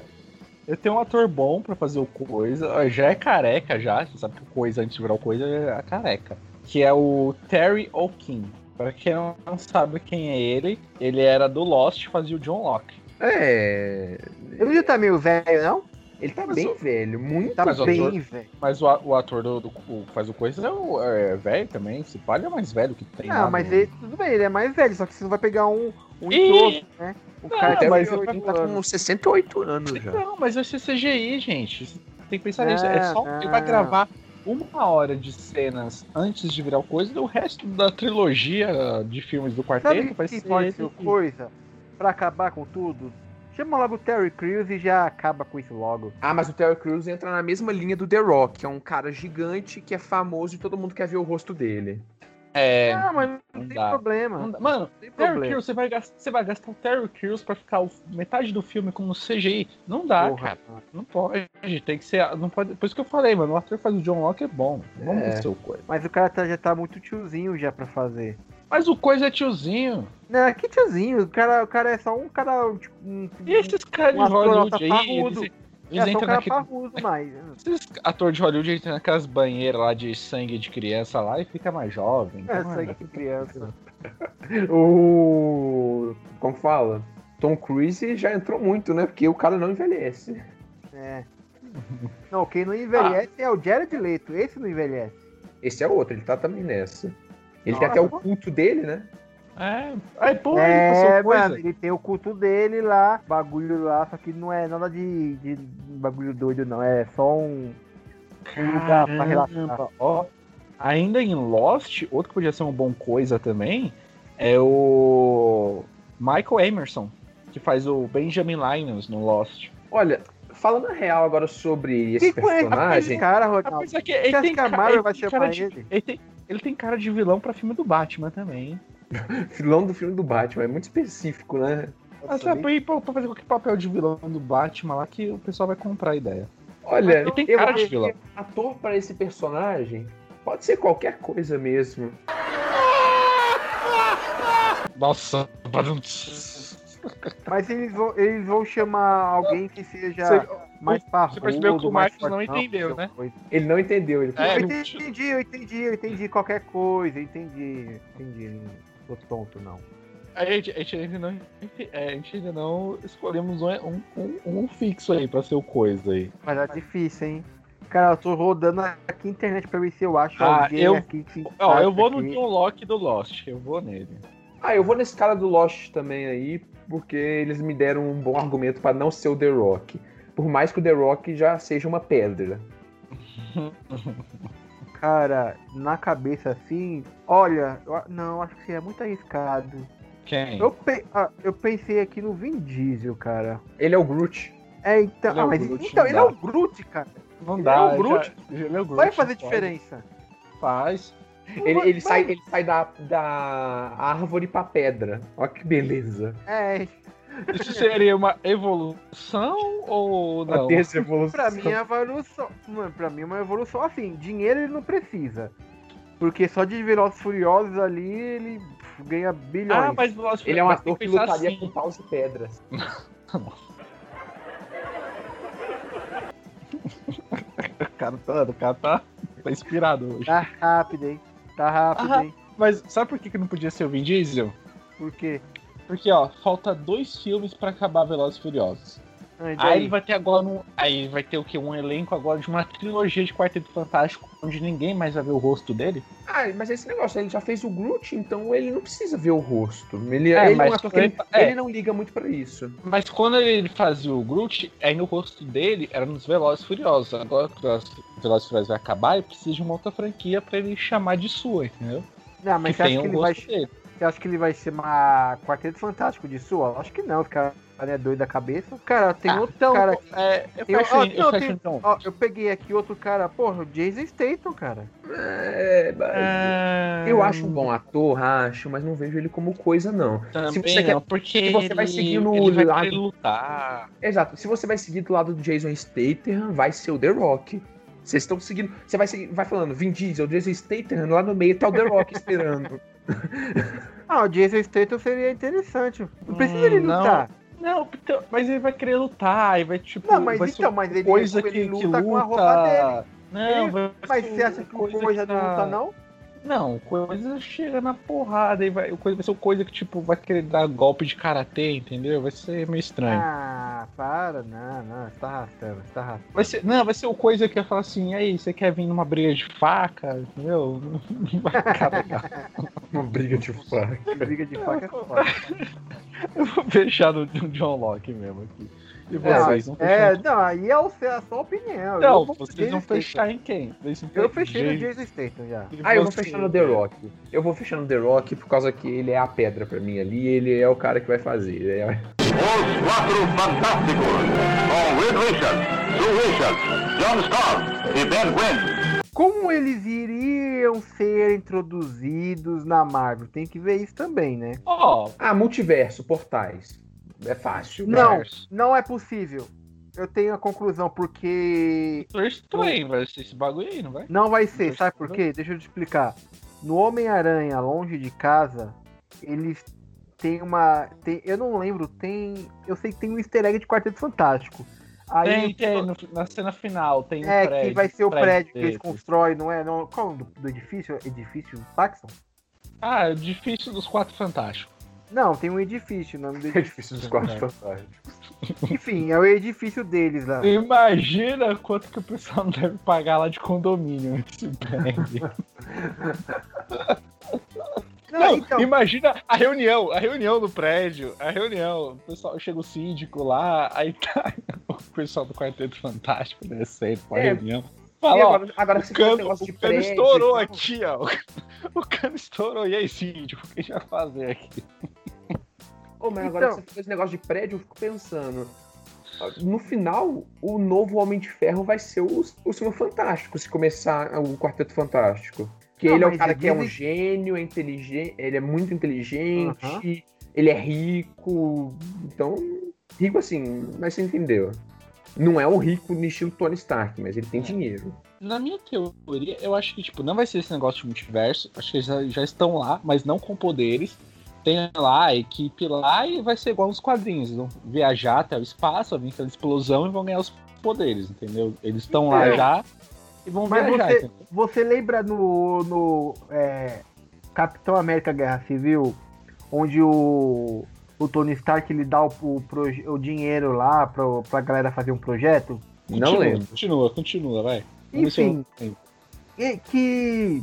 eu tenho um ator bom pra fazer o Coisa. Já é careca, já. Você sabe que o Coisa, antes de virar o Coisa, é a careca. Que é o Terry O'Keefe. Pra quem não sabe quem é ele, ele era do Lost, fazia o John Locke. É. Ele já tá meio velho, não? Ele tá Mas bem o- velho, muito Tá bem ator- velho. Mas o, o ator do, do- o- que faz o Coisa é, o- é velho também. Se pá, ele é mais velho que tem. Não, lá mas no- ele, tudo bem, ele é mais velho, só que você não vai pegar um, um Ih! idoso, né? O Não, cara mas 80 tá com anos. 68 anos já. Não, mas vai ser CGI, gente. Tem que pensar nisso. É Não, só ele vai não. gravar uma hora de cenas antes de virar o Coisa e o resto da trilogia de filmes do Sabe quarteto vai que ser. pode ele. ser coisa pra acabar com tudo? Chama logo o Terry Crews e já acaba com isso logo. Ah, mas o Terry Crews entra na mesma linha do The Rock, que é um cara gigante que é famoso e todo mundo quer ver o rosto dele. É. Ah, mas não, não tem dá. problema. não. Mano, tem Terry problema. Crews, você vai, gastar, você vai gastar o Terry Crews pra ficar o- metade do filme como CGI. Não dá, Porra. cara. Não pode. Tem que ser. Não pode, por isso que eu falei, mano. O ator faz o John Locke é bom. Vamos É. ser o Coisa. Mas o cara tá- já tá muito tiozinho já pra fazer. Mas o Coisa é tiozinho. Não, que tiozinho? O cara, o cara é só um cara. Tipo, um, E esses caras de Um ator Hollywood aí, parrudo. eles, é eles um entram cara naquele. parrudo, mas. Esses atores de Hollywood entram naquelas banheiras lá de sangue de criança lá e fica mais jovem. É, Então, sangue é, de criança. O. Como fala? Tom Cruise já entrou muito, né? Porque o cara não envelhece. É. Não, quem não envelhece Ah. é o Jared Leto. Esse não envelhece. Esse é outro, ele tá também nessa. Ele tem Nossa. até o culto dele, né? É, aí pô, é, é, coisa. mano, ele tem o culto dele lá, bagulho lá, só que não é nada de, de bagulho doido, não. É só um, um lugar pra relaxar. Caramba, ó. Ainda em Lost, outro que podia ser uma bom coisa também é o Michael Emerson, que faz o Benjamin Linus no Lost. Olha, falando a real agora sobre esse Que personagem. cara, Ronaldo? Que Você ele acha tem, que a ca- Marvel ele vai tem cara de, ele? tem, ele tem cara de vilão pra filme do Batman também. Vilão do filme do Batman, é muito específico, né? Mas sabe, pra, ir pra pra fazer qualquer papel de vilão do Batman lá que o pessoal vai comprar a ideia. Olha, Ele tem eu cara acho de vilão. que ator para esse personagem pode ser qualquer coisa mesmo. Nossa, Mas eles vão, eles vão chamar alguém que seja Você- mais parrudo, você percebeu que o mais Marcos não entendeu, né? coisa. Ele não entendeu, ele É, eu entendi, eu entendi, eu entendi qualquer coisa, eu entendi, entendi, sou tonto não. A gente, a gente ainda não, é, a gente ainda não escolhemos um, um, um- fixo aí pra ser o coisa aí. Mas é difícil, hein? Cara, eu tô rodando aqui a internet pra ver se eu acho Ah, alguém eu- aqui que Ó, eu vou no aqui. John Locke do Lost, eu vou nele. Ah, eu vou nesse cara do Lost também aí, porque eles me deram um bom argumento para não ser o The Rock. Por mais que o The Rock já seja uma pedra. Cara, na cabeça assim, olha, eu não, acho que é muito arriscado. Quem? Eu, pe- ah, eu pensei aqui no Vin Diesel, cara. Ele é o Groot. É, então. Ele é ah, o mas Groot, então, não ele é dá. o Groot, cara. Não Ele dá. é o Groot. já- ele é o Groot, Vai fazer diferença. Faz. Ele, ele Vai- sai, ele sai da, da árvore pra pedra. Olha que beleza. É, Isso seria uma evolução ou não? Uma desevolução. pra mim é evolução. Mano, pra mim é uma evolução assim. Dinheiro ele não precisa. Porque só de Velozes Furiosos ali ele ganha bilhões. Ah, mas Velozes Ele é um ator que lutaria assim. com paus e pedras. O cara tá, o cara tá, tá inspirado hoje. Tá rápido, hein? Tá rápido, Ah. hein? Mas sabe por que, que não podia ser o Vin Diesel? Por quê? Porque, ó, falta dois filmes pra acabar Velozes e Furiosos. Ah, e Aí ele vai ter agora um. Aí vai ter o quê? Um elenco agora de uma trilogia de Quarteto Fantástico, onde ninguém mais vai ver o rosto dele. Ah, mas esse negócio, ele já fez o Groot, então ele não precisa ver o rosto. Ele É, ele é, mas um ator que ele, é. ele não liga muito pra isso. Mas quando ele fazia o Groot, aí no rosto dele era nos Velozes e Furiosos. Agora que os Velozes e Furiosos vai acabar, ele precisa de uma outra franquia pra ele chamar de sua, entendeu? Não, mas que você acha tenha que, o ele vai, rosto dele. Você acha que ele vai ser uma Quarteto Fantástico de sua? Acho que não, o cara é doido da cabeça. Cara, tem Ah, outro então, cara. é, eu Eu- fecho, ó, eu não, fecho tem- então. Ó, eu peguei aqui outro cara, porra, o Jason Statham, cara. É, mas- É, Eu acho um bom ator, acho, mas não vejo ele como coisa, não. Também Se você quer- não, porque se você vai ele- seguir no ele vai lado- lutar. Exato. Se você vai seguir do lado do Jason Statham, vai ser o The Rock. Vocês estão seguindo. Você vai seguir, vai falando, Vin Diesel, Jason Statham, lá no meio tá o The Rock esperando. Ah, o Jason Statham seria interessante. Não precisa Hum, ele não. lutar. Não, então, mas ele vai querer lutar, e vai tipo. Não, mas então, mas ele, coisa ele que, luta que com a roupa dele. luta. Não, Ele- vai Mas você acha que o coisa não tá- luta, não? Não, coisa chega na porrada e vai, o coisa vai ser uma coisa que tipo vai querer dar golpe de karatê, entendeu? Vai ser meio estranho. Ah, para, não, não, você tá arrastando, você tá arrastando. Vai ser, não, vai ser uma coisa que vai falar assim, aí, você quer vir numa briga de faca, entendeu? Não vai ficar legal. Uma briga de faca. Briga de faca é foda. Eu vou fechar no John Locke mesmo aqui. E É, vocês vão é, não, aí é o- a sua opinião. Não, eu vou vocês vão fechar em quem? Vocês. Eu fechei no Jason- Statham já. e Ah, eu vou fechar no The Rock. Eu vou fechar no The Rock por causa que ele é a pedra pra mim ali, ele é o cara que vai fazer. É- Os Quatro Fantásticos, com Reed Richards, Sue Richards, John Scott e Ben Quinn. Como eles iriam ser introduzidos na Marvel? Tem que ver isso também, né? Ó, Ah, multiverso, portais. É fácil. Não, verso. não é possível. Eu tenho a conclusão, porque Doutor Estranho vai ser esse bagulho aí, não vai? não vai ser, sabe por quê? Deixa eu te explicar. No Homem-Aranha, longe de casa, eles têm uma. Tem, eu não lembro, tem. Eu sei que tem um easter egg de Quarteto Fantástico. Aí, Tem, tem, no- na cena final tem um É, prédio. que vai ser o prédio que eles constroem, não é? Não, qual é o nome do, do edifício? Edifício Paxton? Ah, é difícil dos quatro fantásticos. Não, tem um edifício, o nome do É edifício. dos quatro fantásticos. Enfim, é o edifício deles lá. Imagina quanto que o pessoal não deve pagar lá de condomínio nesse prédio. Não, Não, então, imagina a reunião, a reunião do prédio, a reunião, o pessoal chega o síndico lá, aí tá o pessoal do Quarteto Fantástico descendo pra É. reunião. Fala, agora, agora que o cano, o cano prédio, estourou e tal. aqui, ó. O cano estourou. E aí, síndico, o que a gente vai fazer aqui? Ô, mas agora Então- você fez esse negócio de prédio, eu fico pensando. No final, o novo Homem de Ferro vai ser o, o Senhor Fantástico, se começar o Quarteto Fantástico. Que Não, ele é o mas cara que é um gênio, é inteligente, ele é muito inteligente, ele é rico. Então, rico assim, mas você entendeu. Não é um rico no estilo Tony Stark, mas ele tem dinheiro. Na minha teoria, eu acho que, tipo, não vai ser esse negócio de multiverso. Acho que eles já, já estão lá, mas não com poderes. Tem lá a equipe lá e vai ser igual nos quadrinhos. Eles vão viajar até o espaço, vai vir aquela explosão e vão ganhar os poderes, entendeu? Eles estão lá É. já e vão Mas viajar, você, entendeu? você lembra no, no é, Capitão América Guerra Civil, onde o, o Tony Stark ele dá o, o, o dinheiro lá pra, pra galera fazer um projeto? Não Continua, lembro. Continua, continua, vai. Eu Enfim, lembro. e que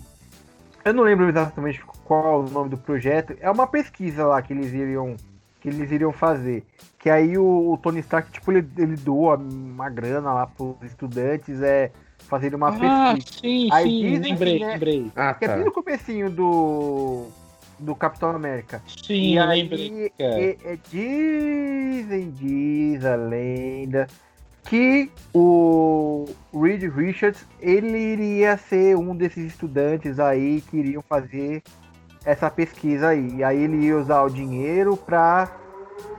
eu não lembro exatamente qual é o nome do projeto. É uma pesquisa lá que eles iriam que eles iriam fazer. Que aí o, o Tony Stark tipo ele, ele doa uma grana lá pros estudantes é fazerem uma Ah, pesquisa. sim, Aí sim, dizem lembrei, que, né, lembrei. Ah, Que é tá. bem no comecinho do do Capitão América. Sim, e eu aí, lembrei. e- e- dizem, diz a lenda, que o Reed Richards, ele iria ser um desses estudantes aí que iriam fazer essa pesquisa aí. E aí ele ia usar o dinheiro pra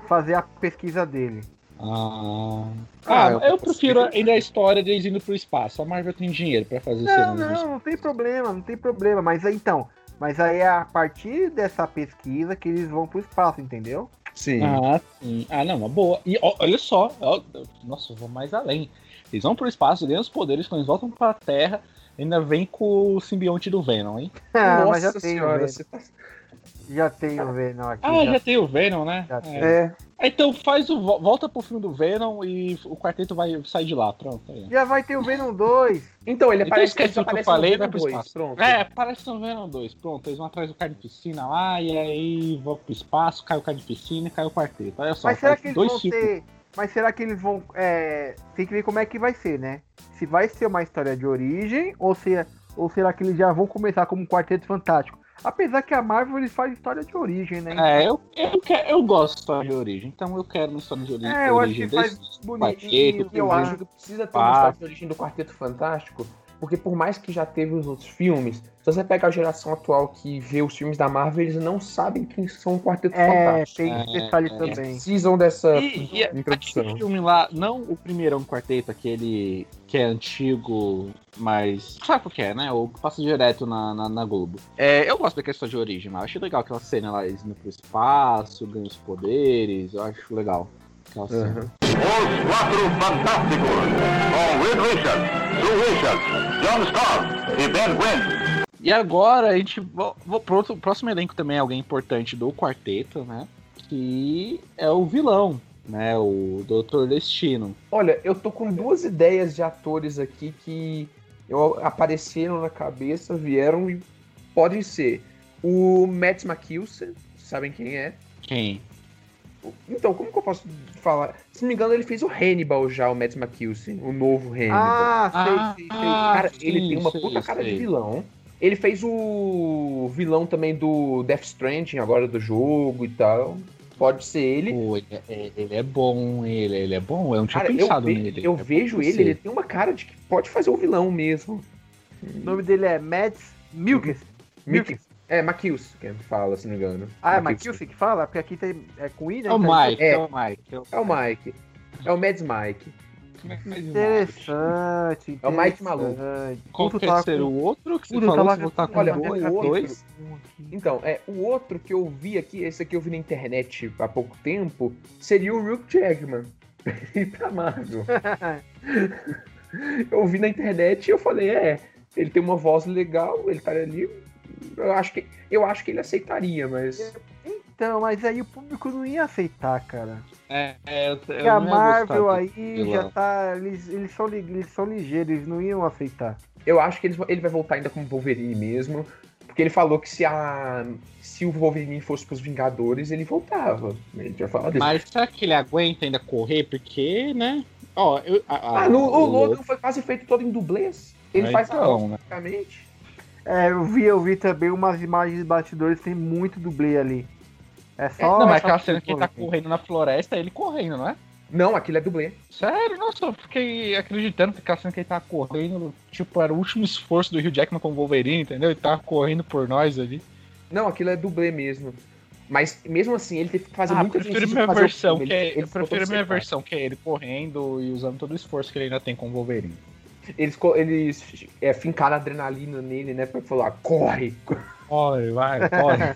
fazer a pesquisa dele. Ah, Ah, ah, eu eu, prefiro ainda a história deles indo pro espaço. A Marvel tem dinheiro pra fazer Não, não, não tem problema, não tem problema. Mas aí, então, mas aí é a partir dessa pesquisa que eles vão pro espaço, entendeu? Sim. Ah, sim. Ah, não, uma boa. E ó, olha só, ó, nossa, eu vou mais além. Eles vão pro espaço, ganham os poderes, quando eles voltam pra Terra, ainda vem com o simbionte do Venom, hein? Ah, Nossa mas já tem, o senhora, Venom, você tá... já tem o Venom aqui. Ah, já- já tem o Venom, né? já tem. É. É, Então faz o. vo- Volta pro filme do Venom e o quarteto vai sair de lá. Pronto. Aí. Já vai ter o Venom 2. Então, ele Então aparece, esquece ele o que eu aparece falei, vai Venom pro 2, espaço. Pronto. É, parece no Venom 2. Pronto, eles vão atrás do cara de piscina lá, e aí vão pro espaço, cai o cara de piscina e cai o quarteto. Olha só, Mas será que eles dois vão ter. Mas será que eles vão. é, Tem que ver como é que vai ser, né? Se vai ser uma história de origem ou, se... ou será que eles já vão começar como um quarteto fantástico? Apesar que a Marvel eles faz história de origem, né? É, eu, eu, quero, eu gosto de história de origem, então eu quero uma história de origem. É, eu acho que faz bonitinho. quarteto, Eu acho que precisa ter uma história de origem do Quarteto Fantástico, porque por mais que já teve os outros filmes, se você pegar a geração atual que vê os filmes da Marvel, eles não sabem quem são o Quarteto É, Fantástico. tem esse detalhe É, também. Precisam dessa E, e introdução. aquele filme lá, não o primeirão quarteto, aquele que é antigo, mas. Sabe o que é, né? O que passa direto na, na, na Globo. É, eu gosto da questão de origem, mas eu acho legal aquela cena lá, eles indo pro espaço, ganham os poderes, eu acho legal. Cena. Aham. Os Quatro Fantásticos, com Reed Richards, Sue Richards, John Scott e Ben Gwynn. E agora a gente. Vou, vou pro outro, próximo elenco também é alguém importante do quarteto, né? Que é o vilão, né? O Doutor Destino. Olha, eu tô com duas ideias de atores aqui que eu, apareceram na cabeça, vieram e podem ser o Matt Mikkelsen, sabem quem é? Quem? Então, como que eu posso falar? Se não me engano, ele fez o Hannibal já, o Matt Mikkelsen, o novo Hannibal. Ah, sei, sei, sei. cara, sim, ele tem uma sei, puta cara sei. de vilão. Ele fez o vilão também do Death Stranding, agora do jogo e tal. Pode ser ele. Pô, ele, é, ele é bom, ele, ele é bom. Eu não tinha Cara, eu, pensado ve- nele. eu É vejo ele, ser. ele tem uma cara de que pode fazer o vilão mesmo. O nome dele é Mads Milkes. Mickey. É, Makilson, que fala, se não me engano. Ah, é. Mikkelsen que fala? Porque aqui tem, é com I, né? É o Então, Mike, É. é, o Mike. É o Mike. É o Mads Mike. Como é que? Interessante, É o Mike maluco. interessante. Qual tava ser com- o outro que você eu falou? Se voltar com Olha, na o outro- cabeça. Então, é, o outro que eu vi aqui, esse aqui eu vi na internet há pouco tempo, seria o Hugh Jackman. E pra Marvel. eu vi na internet e eu falei, é, ele tem uma voz legal, ele tá ali. Eu acho que, eu acho que ele aceitaria, mas. Então, mas aí o público não ia aceitar, cara. É, é, eu, eu Porque a não ia Marvel aí já tá. Eles, eles, são, eles são ligeiros, eles não iam aceitar. Eu acho que eles- ele vai voltar ainda como Wolverine mesmo. Porque ele falou que se, a, se o Wolverine fosse pros Vingadores, ele voltava. Ele já falou disso. Mas será que ele aguenta ainda correr? Porque, né? Ó, eu, a- a- Ah, no, o Logan foi quase feito todo em dublês. Ele Mas faz a então, voz né? praticamente. É, eu vi, eu vi também umas imagens de bastidores, tem muito dublê ali. É só. não, mas aquela cena que ele tá correndo na floresta, é ele correndo, não é? Não, aquilo é dublê. Sério? Nossa, eu fiquei acreditando que aquela cena que ele tava correndo, tipo, era o último esforço do Hugh Jackman com o Wolverine, entendeu? Ele tava correndo por nós ali. Não, aquilo é dublê mesmo. Mas mesmo assim, ele teve que fazer ah, muito prefiro minha versão, filme. que é, Ele- ele eu prefiro minha versão, que é ele correndo e usando todo o esforço que ele ainda tem com o Wolverine. Eles, eles é, fincaram adrenalina nele, né? Pra falar, corre! Corre, vai, corre.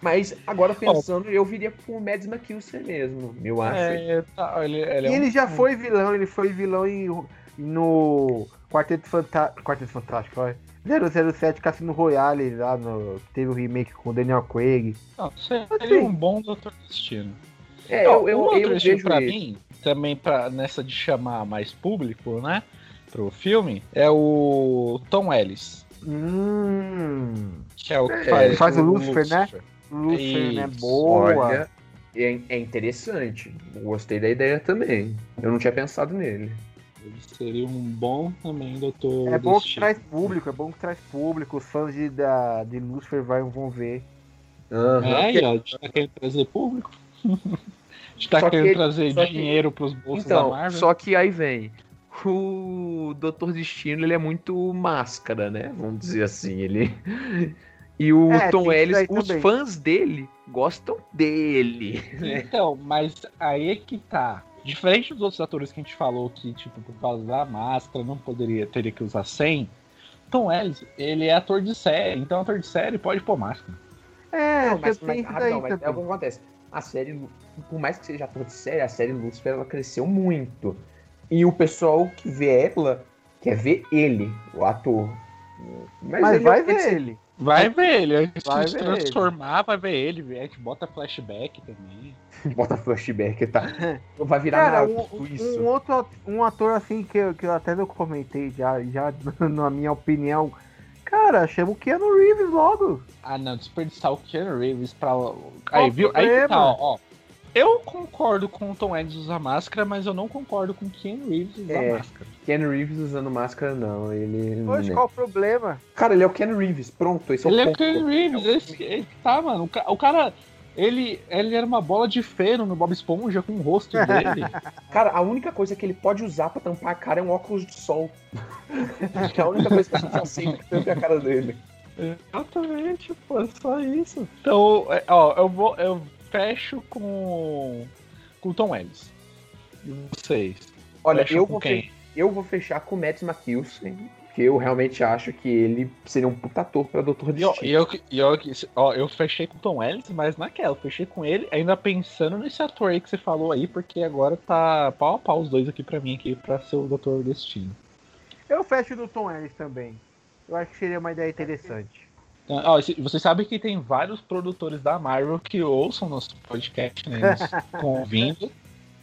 Mas agora pensando, eu viria com o Mads Mikkelsen mesmo, eu acho. é, tá, ele, ele é E um- ele já foi vilão, ele foi vilão em, no Quarteto Fantástico. Quarteto Fantástico, olha. 007 Cassino Royale, lá no. Teve o remake com o Daniel Craig. Não, seria Assim. um bom Doutor Destino. É, eu, eu, um outro eu destino vejo pra ele. mim, também pra, nessa de chamar mais público, né? Pro filme, é o Tom Ellis. Hum. Que é o que É, faz, ele faz o Lucifer, né? Lucifer, né? Isso, Boa. Olha, é, é interessante. Gostei da ideia também. Eu não tinha pensado nele. Ele seria um bom também doutor. É bom que Destino. traz público, é bom que traz público. Os fãs de, da, de Lucifer vai, vão ver. Aham. É, aí, ó, a gente tá querendo trazer público. A gente tá Só que querendo ele- trazer só que- dinheiro pros bolsos Então, da Marvel. só que aí vem. O Doutor Destino, ele é muito máscara, né? Vamos dizer assim, ele... E o É, Tom Ellis, os também. fãs dele gostam dele. Então, mas aí é que tá. Diferente dos outros atores que a gente falou que, tipo, por causa da máscara, não poderia, teria que usar 100. Tom Ellis, ele é ator de série, então ator de série pode pôr máscara. É, Não, mas, mas, tem isso rapidão, mas é o que acontece. A série, por mais que seja ator de série, a série Lucifer, ela cresceu muito. E o pessoal que vê ela, quer ver ele, o ator. Mas ele- vai ele- ver ele. Vai ver ele, antes Vai de se ver transformar, vai ver ele, a gente bota flashback também. Bota flashback, tá? Vai virar Cara, um, isso. um outro um ator assim que eu, que eu até comentei já, já na minha opinião. Cara, chama o Keanu Reeves logo. Ah, não, desperdiçar o Keanu Reeves pra. Aí, viu? Aí que tá, ó, ó. Eu concordo com o Tom Hanks usar máscara, mas eu não concordo com o Keanu Reeves usar É. máscara. Ken Reeves usando máscara, não. Ele. Poxa, né. qual o problema? Cara, ele é o Ken Reeves, pronto. Esse é Ele o é o. Keanu Reeves, esse, ele tá, mano. O cara. Ele, ele era uma bola de feno no Bob Esponja com o rosto dele. Cara, a única coisa que ele pode usar pra tampar a cara é um óculos de sol. é a única coisa que a gente aceita que tampa a cara dele. Exatamente, pô, é só isso. Então, é, ó, eu vou. Eu fecho com. com o Tom Ellis. E vocês? Olha, eu vou, quem? fe- eu vou fechar com o Matt McKilsen, que eu realmente acho que ele seria um puta ator pra Doutor E eu, Destino. e eu, e eu, ó, eu fechei com o Tom Ellis, mas naquela, eu fechei com ele, ainda pensando nesse ator aí que você falou aí, porque agora tá pau a pau os dois aqui pra mim, aqui, pra ser o Doutor Destino. Eu fecho do Tom Ellis também. Eu acho que seria uma ideia interessante. Então, ó, vocês sabem que tem vários produtores da Marvel que ouçam nosso podcast, né? Nos convindo.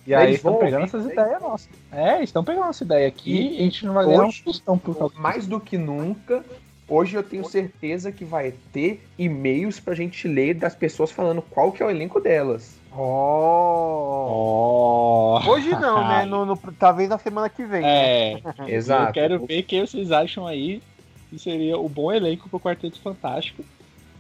E aí Eles estão pegando essas ideias nossas. É, estão pegando essa ideia aqui E e a gente não vai ganhar um tostão por causa Mais do que nunca, hoje eu tenho certeza que vai ter e-mails pra gente ler das pessoas falando qual que é o elenco delas. Oh. Oh. Hoje não, né? No, no- talvez na semana que vem. né? É, Exato. eu quero ver quem vocês acham aí que seria o bom elenco pro Quarteto Fantástico.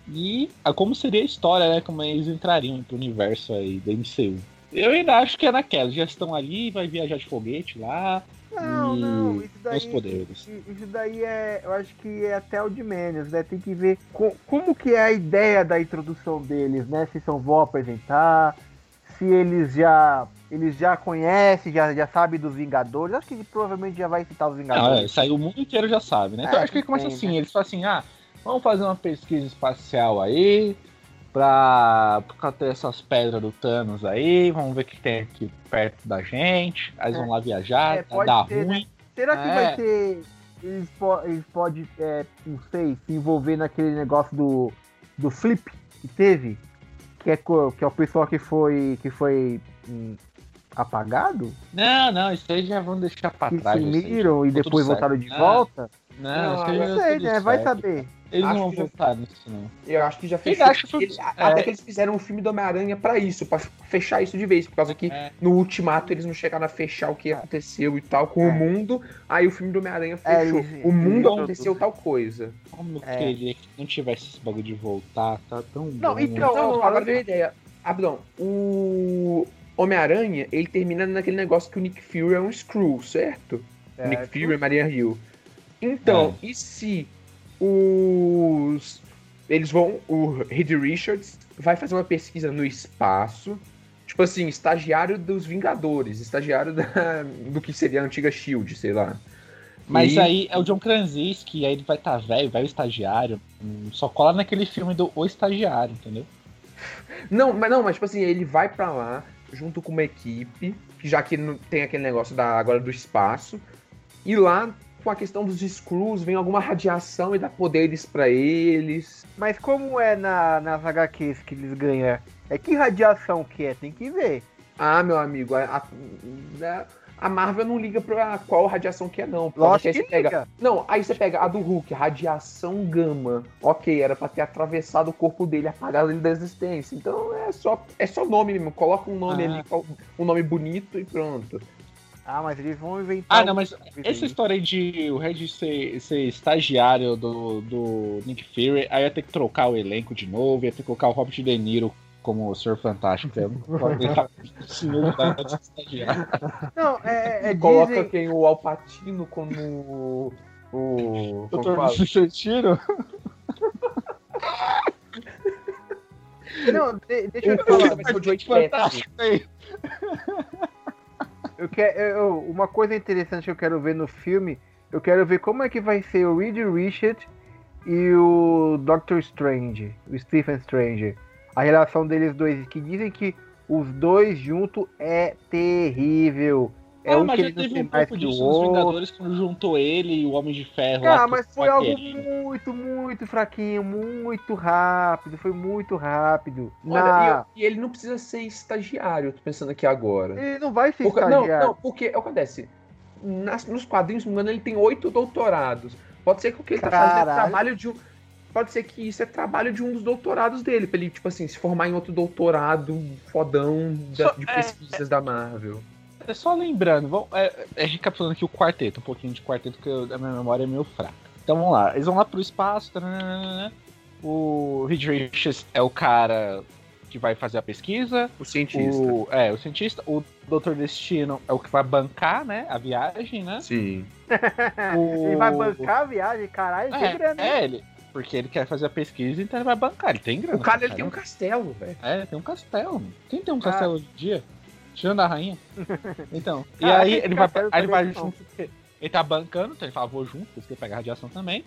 E a, como seria a história, né? Como eles entrariam pro universo aí da MCU. Eu ainda acho que é naquela, já estão ali, vai viajar de foguete lá, Não, e não, isso os daí. poderes. Isso daí é, eu acho que é até o de menos, né? Tem que ver co- como que é a ideia da introdução deles, né? Se são vão apresentar, se eles já eles já conhecem, já, já sabem dos Vingadores. Acho que provavelmente já vai citar os Não, é, Vingadores. aí o mundo inteiro já sabe, né? Então É, acho que ele começa assim, eles falam assim, ah, vamos fazer uma pesquisa espacial aí, pra, pra ter essas pedras do Thanos aí, vamos ver o que tem aqui perto da gente, aí eles vão lá viajar, É, pode ser, né? ruim. Será que É. vai ter. Eles, po eles podem, é, não sei, se envolver naquele negócio do, do flip que teve? Que é, que é o pessoal que foi, que foi hum, apagado? Não, não, isso aí já vão deixar pra que trás. sumiram e depois voltaram certo. de Ah, volta? Não, Não já sei, né? Vai certo. saber. Eles Acho não vão que já- voltar nisso, não. Eu acho que já fechou. que- eles- é. Até que eles fizeram um filme do Homem-Aranha pra isso, pra fechar isso de vez, por causa que É. no Ultimato eles não chegaram a fechar o que aconteceu e tal com É. o mundo, aí o filme do Homem-Aranha É, fechou. o mundo aconteceu tal coisa. Como eu É. queria que não tivesse esse bagulho de voltar, tá tão Não, bom. então- Não, Não, agora veio a ideia. Abdão, o Homem-Aranha, ele termina naquele negócio que o Nick Fury é um Screw, certo? O Nick Certo. Fury e Maria Hill. Então, e se os. Eles vão. O Reed Richards vai fazer uma pesquisa no espaço. Tipo assim, estagiário dos Vingadores, estagiário da, do que seria a antiga Shield, sei lá. Mas E- aí é o John Krasinski, aí ele vai estar velho, velho estagiário. hum, Só cola naquele filme do O Estagiário, entendeu? Não, mas não, mas tipo assim, ele vai pra lá junto com uma equipe, que já que não tem aquele negócio da agora do espaço, e lá com a questão dos Screws vem alguma radiação e dá poderes pra eles. Mas como é na, nas HQs que eles ganham? É que radiação que é? Tem que ver. Ah, meu amigo, a, a, a Marvel não liga pra qual radiação que é não. Lógico aí que pega, liga. Não, aí você pega a do Hulk, radiação gama. Ok, era pra ter atravessado o corpo dele, apagado ele da existência. Então é só, é só nome mesmo. Coloca um nome Ah. ali, um nome bonito e pronto. Ah, mas eles vão inventar. Ah, não, mas essa história aí de o Red ser, ser estagiário do, do Nick Fury, aí ia ter que trocar o elenco de novo, ia ter que colocar o Robert De Niro como o Senhor Fantástico. É, senhor da estagiário. Não, é, é Coloca dizem... quem? O Alpatino como o. O. como Doutor fala? Vicentino? Não, de- deixa eu O falar. Coisa vai ser o Joey Pesci. Fantástico aí. Eu quero, eu- uma coisa interessante que eu quero ver no filme, eu quero ver como é que vai ser o Reed Richard e o Doctor Strange, o Stephen Strange. A relação deles dois, que dizem que os dois juntos é terrível. É ah, um mas já querendo teve um pouco que disso nos. Vingadores quando juntou ele e o Homem de Ferro. Ah, que mas foi algo aquele. muito, muito fraquinho, muito rápido, foi muito rápido. Olha, Na- e, eu- e ele não precisa ser estagiário, eu tô pensando aqui agora. Ele não vai ser Porque- não, estagiário. não, porque acontece. Nas- nos quadrinhos, não engano, ele tem oito doutorados. Pode ser que o que ele tá fazendo é Caralho. trabalho de um. Pode ser que isso é trabalho de um dos doutorados dele, pra ele, tipo assim, se formar em outro doutorado fodão da- Só- de é- pesquisas da Marvel. É só lembrando, vamos, é, é recapitulando aqui o quarteto, um pouquinho de quarteto, porque eu- a minha memória é meio fraca. Então vamos lá, eles vão lá pro espaço, taranana, o Reed Richards é o cara que vai fazer a pesquisa, O cientista. o, é, o cientista, o Doutor Destino é o que vai bancar, né, a viagem, né? Sim. O- Ele vai bancar a viagem, caralho, tem É, grana. é, ele, porque ele quer fazer a pesquisa, então ele vai bancar, ele tem grana. O cara pra ele tem um castelo, velho. É, tem um castelo. Quem tem um Ah. castelo hoje em dia? Tirando a rainha. Então, e Ah, aí ele vai, aí ele vai junto. porque Ele tá bancando, então ele fala, vou junto, por isso que ele pega a radiação também.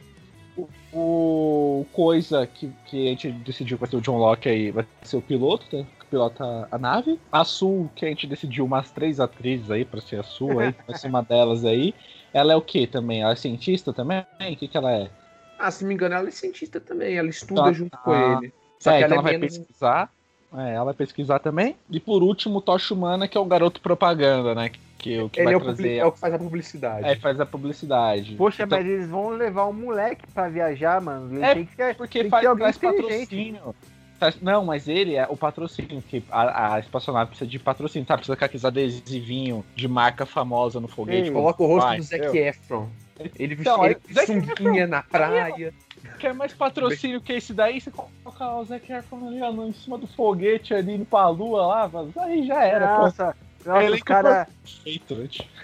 O, o coisa que, que a gente decidiu que vai ser o John Locke aí, vai ser o piloto, né, que pilota a nave. A Sul, que a gente decidiu umas três atrizes aí pra ser a Sul aí, vai ser uma delas aí. Ela é o que também? Ela é cientista também? O que, que ela é? Ah, se não me engano, ela é cientista também. Ela estuda Tá, junto tá. com ele. Só é, que então ela ela é vai menos. pesquisar. É, ela vai pesquisar também. E por último, o Tocha Humana, que é o garoto propaganda, né? Que, o que Ele vai é o, trazer. é o que faz a publicidade. É, faz a publicidade. Poxa, Então, mas eles vão levar um moleque pra viajar, mano. Ele É, tem que porque tem que faz, traz inteligente. patrocínio. Não, mas ele é o patrocínio, que a, a espaçonave precisa de patrocínio, tá? Precisa com aqueles adesivinhos de marca famosa no foguete. Como Coloca o rosto vai, do Zac? Efron. Ele Então, vestia aí, Zac sunguinha na praia. Quer mais patrocínio que esse daí? Você coloca o Zac Efron ali ó, no- em cima do foguete ali indo pra lua lá, mas aí já era, pô. Nossa, nossa Ele né?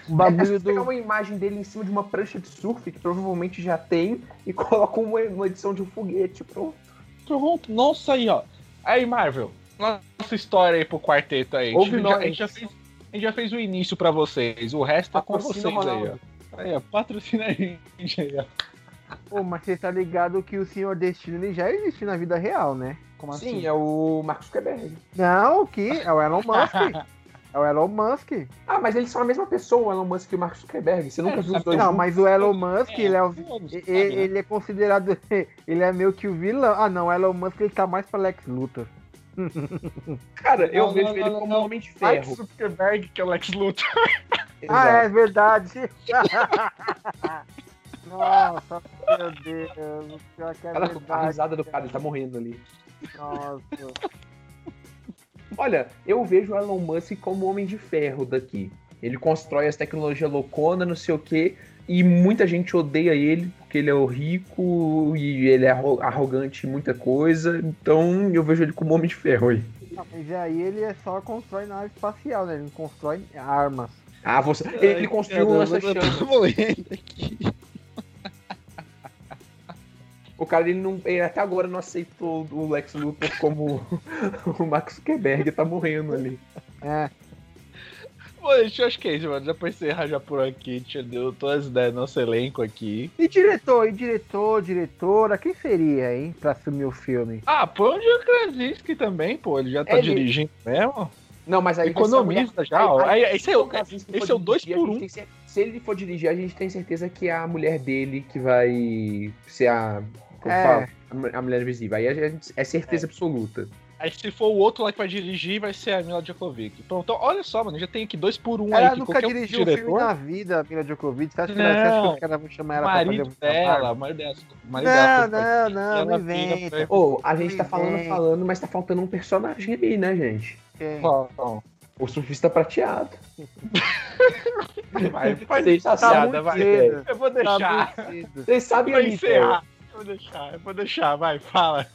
O bagulho Você pegar do. uma imagem dele em cima de uma prancha de surf, que provavelmente já tem, e coloca uma, uma edição de um foguete. Pronto. Pronto, nossa aí, ó. Aí, Marvel, nossa história aí pro quarteto aí. A Ouve gente, já, nós. a gente já fez, a gente já fez o início pra vocês. O resto é com vocês aí, Ronaldo. ó. Aí, ó, patrocina a gente aí, ó. Pô, mas você tá ligado que o Senhor Destino ele já existe na vida real, né? Como Sim, assim? é o Marcos Zuckerberg. Não, que? É o Elon Musk. É o Elon Musk. Ah, mas eles são a mesma pessoa, o Elon Musk e o Mark Zuckerberg. Você nunca É, viu os dois Não, juntos? mas o Elon Musk, ele é o. e- sabe, né? Ele é considerado. Ele é meio que o vilão. Ah, não, o Elon Musk ele tá mais pra Lex Luthor. Cara, eu Não, vejo não, ele não, como não. um homem de Mark ferro. Zuckerberg, que é o Lex Luthor. Ah, é verdade. Nossa, meu Deus. Pior que é Olha a verdade. risada do cara, ele tá morrendo ali. Nossa. Olha, eu vejo o Elon Musk como homem de ferro daqui. Ele constrói as tecnologias loucona, não sei o quê, e muita gente odeia ele porque ele é o rico e ele é arro- arrogante em muita coisa. Então eu vejo ele como homem de ferro aí. Não, mas aí ele é só constrói nave espacial, né? Ele não constrói armas. Ah, você. Ele construiu um lança-chamas. O cara ele não, ele até agora não aceitou o Lex Luthor como o Max Zuckerberg tá morrendo ali. É. Bom, gente, acho que é isso, mano. Já pra encerrar já por aqui, já deu todas as ideias do nosso elenco aqui. E diretor, e diretor, diretora, quem seria, hein, pra assumir o filme? Ah, põe o John Krasinski também, pô. Ele já tá Ele- dirigindo mesmo. Não, mas aí Economista já, ó. Aí, esse é o, Krasinski esse é o dois por um. tem Se ele for dirigir, a gente tem certeza que é a mulher dele que vai ser a. É. A mu- A mulher invisível. Aí é certeza absoluta. Aí se for o outro lá que vai dirigir, vai ser a Mila Djokovic. Pronto, então, olha só, mano, já tem aqui dois por um Ela aí. Que nunca um dirigiu um filme diretor, na vida, a Mila Djokovic. Você acha que, ela, você acha que Não. os caras vão chamar ela marido pra fazer dela, o marido dela, marido Não, dela não, não, ela não vira inventa. Ô, a gente tá falando, falando, mas tá faltando um personagem aí, né, gente? Quem? O surfista prateado. Vai, Deixa deixar, tá vai. cedo. Eu vou Tá deixar. cedo. Vocês sabem Vai ali, encerrar. Eu vou deixar, eu vou deixar, vai, fala.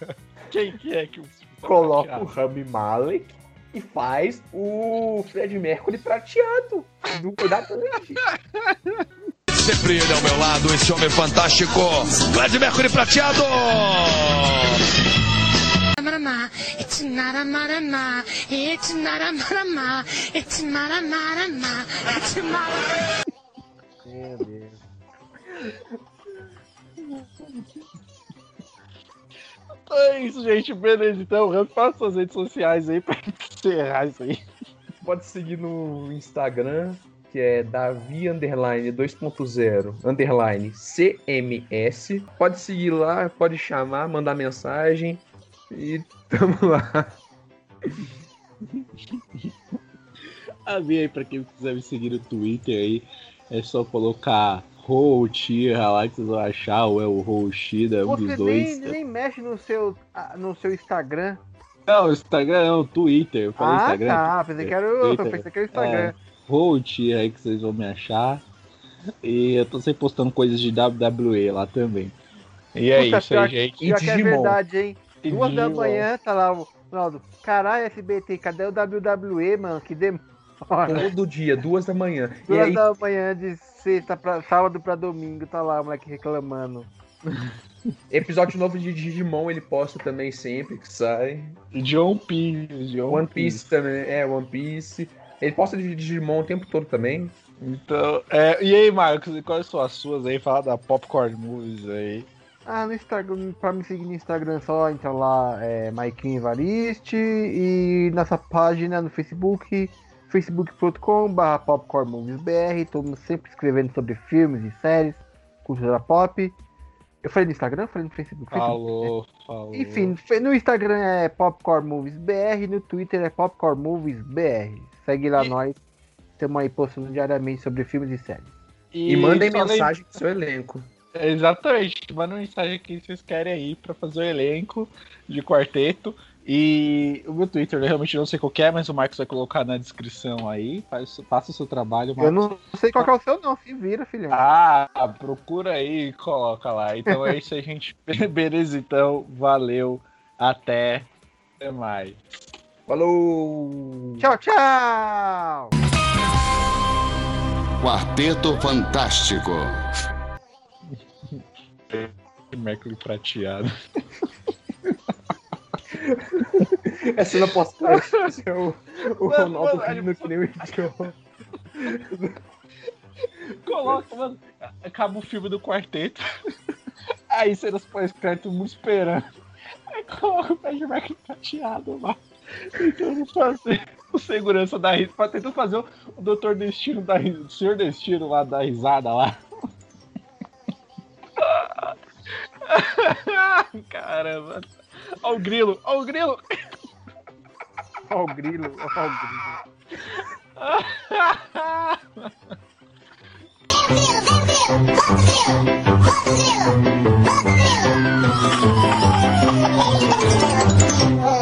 Quem que é que o coloca o? Rami Malek e faz o Fred Mercury prateado do da Band. Sempre ele ao meu lado, esse homem fantástico. Fred Mercury prateado! Marama, it's not a marama, it's not a marama, it's not a marama, it's not Meu Deus. É isso, gente. Beleza, então. Ram, Faça suas redes sociais aí pra encerrar isso aí. Pode seguir no Instagram, que é Davi underline 2.0 underline CMS. Pode seguir lá, pode chamar, mandar mensagem e tamo lá. A minha aí, pra quem quiser me seguir no Twitter aí, é só colocar Routira lá que vocês vão achar, ou é o Routira, um Você dos dois. nem, nem mexe no seu, ah, no seu Instagram. Não, Instagram não, Twitter. Eu falei Ah, Instagram. tá. Pensei que era o, pensei que era Instagram. Rout aí que vocês vão me achar. E eu tô sempre postando coisas de WWE lá também. E é Puta, isso aí, gente. Pior que é verdade, hein? E Duas da manhã, tá lá o Ronaldo. Caralho, SBT, cadê o WWE, mano? Que demora. Todo dia, duas da manhã. E Duas aí, da manhã de sexta pra sábado pra domingo, tá lá o moleque reclamando. episódio novo de Digimon ele posta também sempre que sai. De One Piece. De One, One Piece também, é, One Piece. Ele posta de Digimon o tempo todo também. Então, é, e aí, Marcos, quais são as suas aí? Fala da Popcorn Movies aí. Ah, no Instagram, pra me seguir no Instagram só, entra lá, é Maikinho Evariste e nossa página no Facebook, facebook.com.br popcornmoviesbr, estamos sempre escrevendo sobre filmes e séries, cultura pop. Eu falei no Instagram, eu falei no Facebook. Facebook. Falou, falou. Enfim, no Instagram é Popcorn Movies BR, no Twitter é Popcorn Movies BR. Segue lá E- nós. Estamos aí postando diariamente sobre filmes e séries. E, mandem só lem- mensagem pro seu elenco. Exatamente, manda uma mensagem que vocês querem aí pra fazer o elenco de quarteto. E o meu Twitter eu realmente não sei qual que é, mas o Marcos vai colocar na descrição aí. Faz, faça o seu trabalho, Eu Marcos. não sei qual que é o seu não, se vira, filhão. Ah, procura aí e coloca lá. Então é isso aí, gente. Beleza, então. Valeu. Até. Até mais. Falou! Tchau, tchau! Quarteto Fantástico. Mercury prateado. É cena pós-crédito. o, o Mano, Ronaldo mano, rindo que nem o idiota. Coloca, mano. Acaba o filme do quarteto. Aí cenas pós-crédito, muito esperando. Aí coloca o Mercury prateado lá. Tentando fazer o segurança da risada. Tentando fazer o, o Doutor Destino da o Senhor Destino lá da risada lá. Caramba. Olha o grilo, olha o grilo. Ó o grilo, ó o grilo. a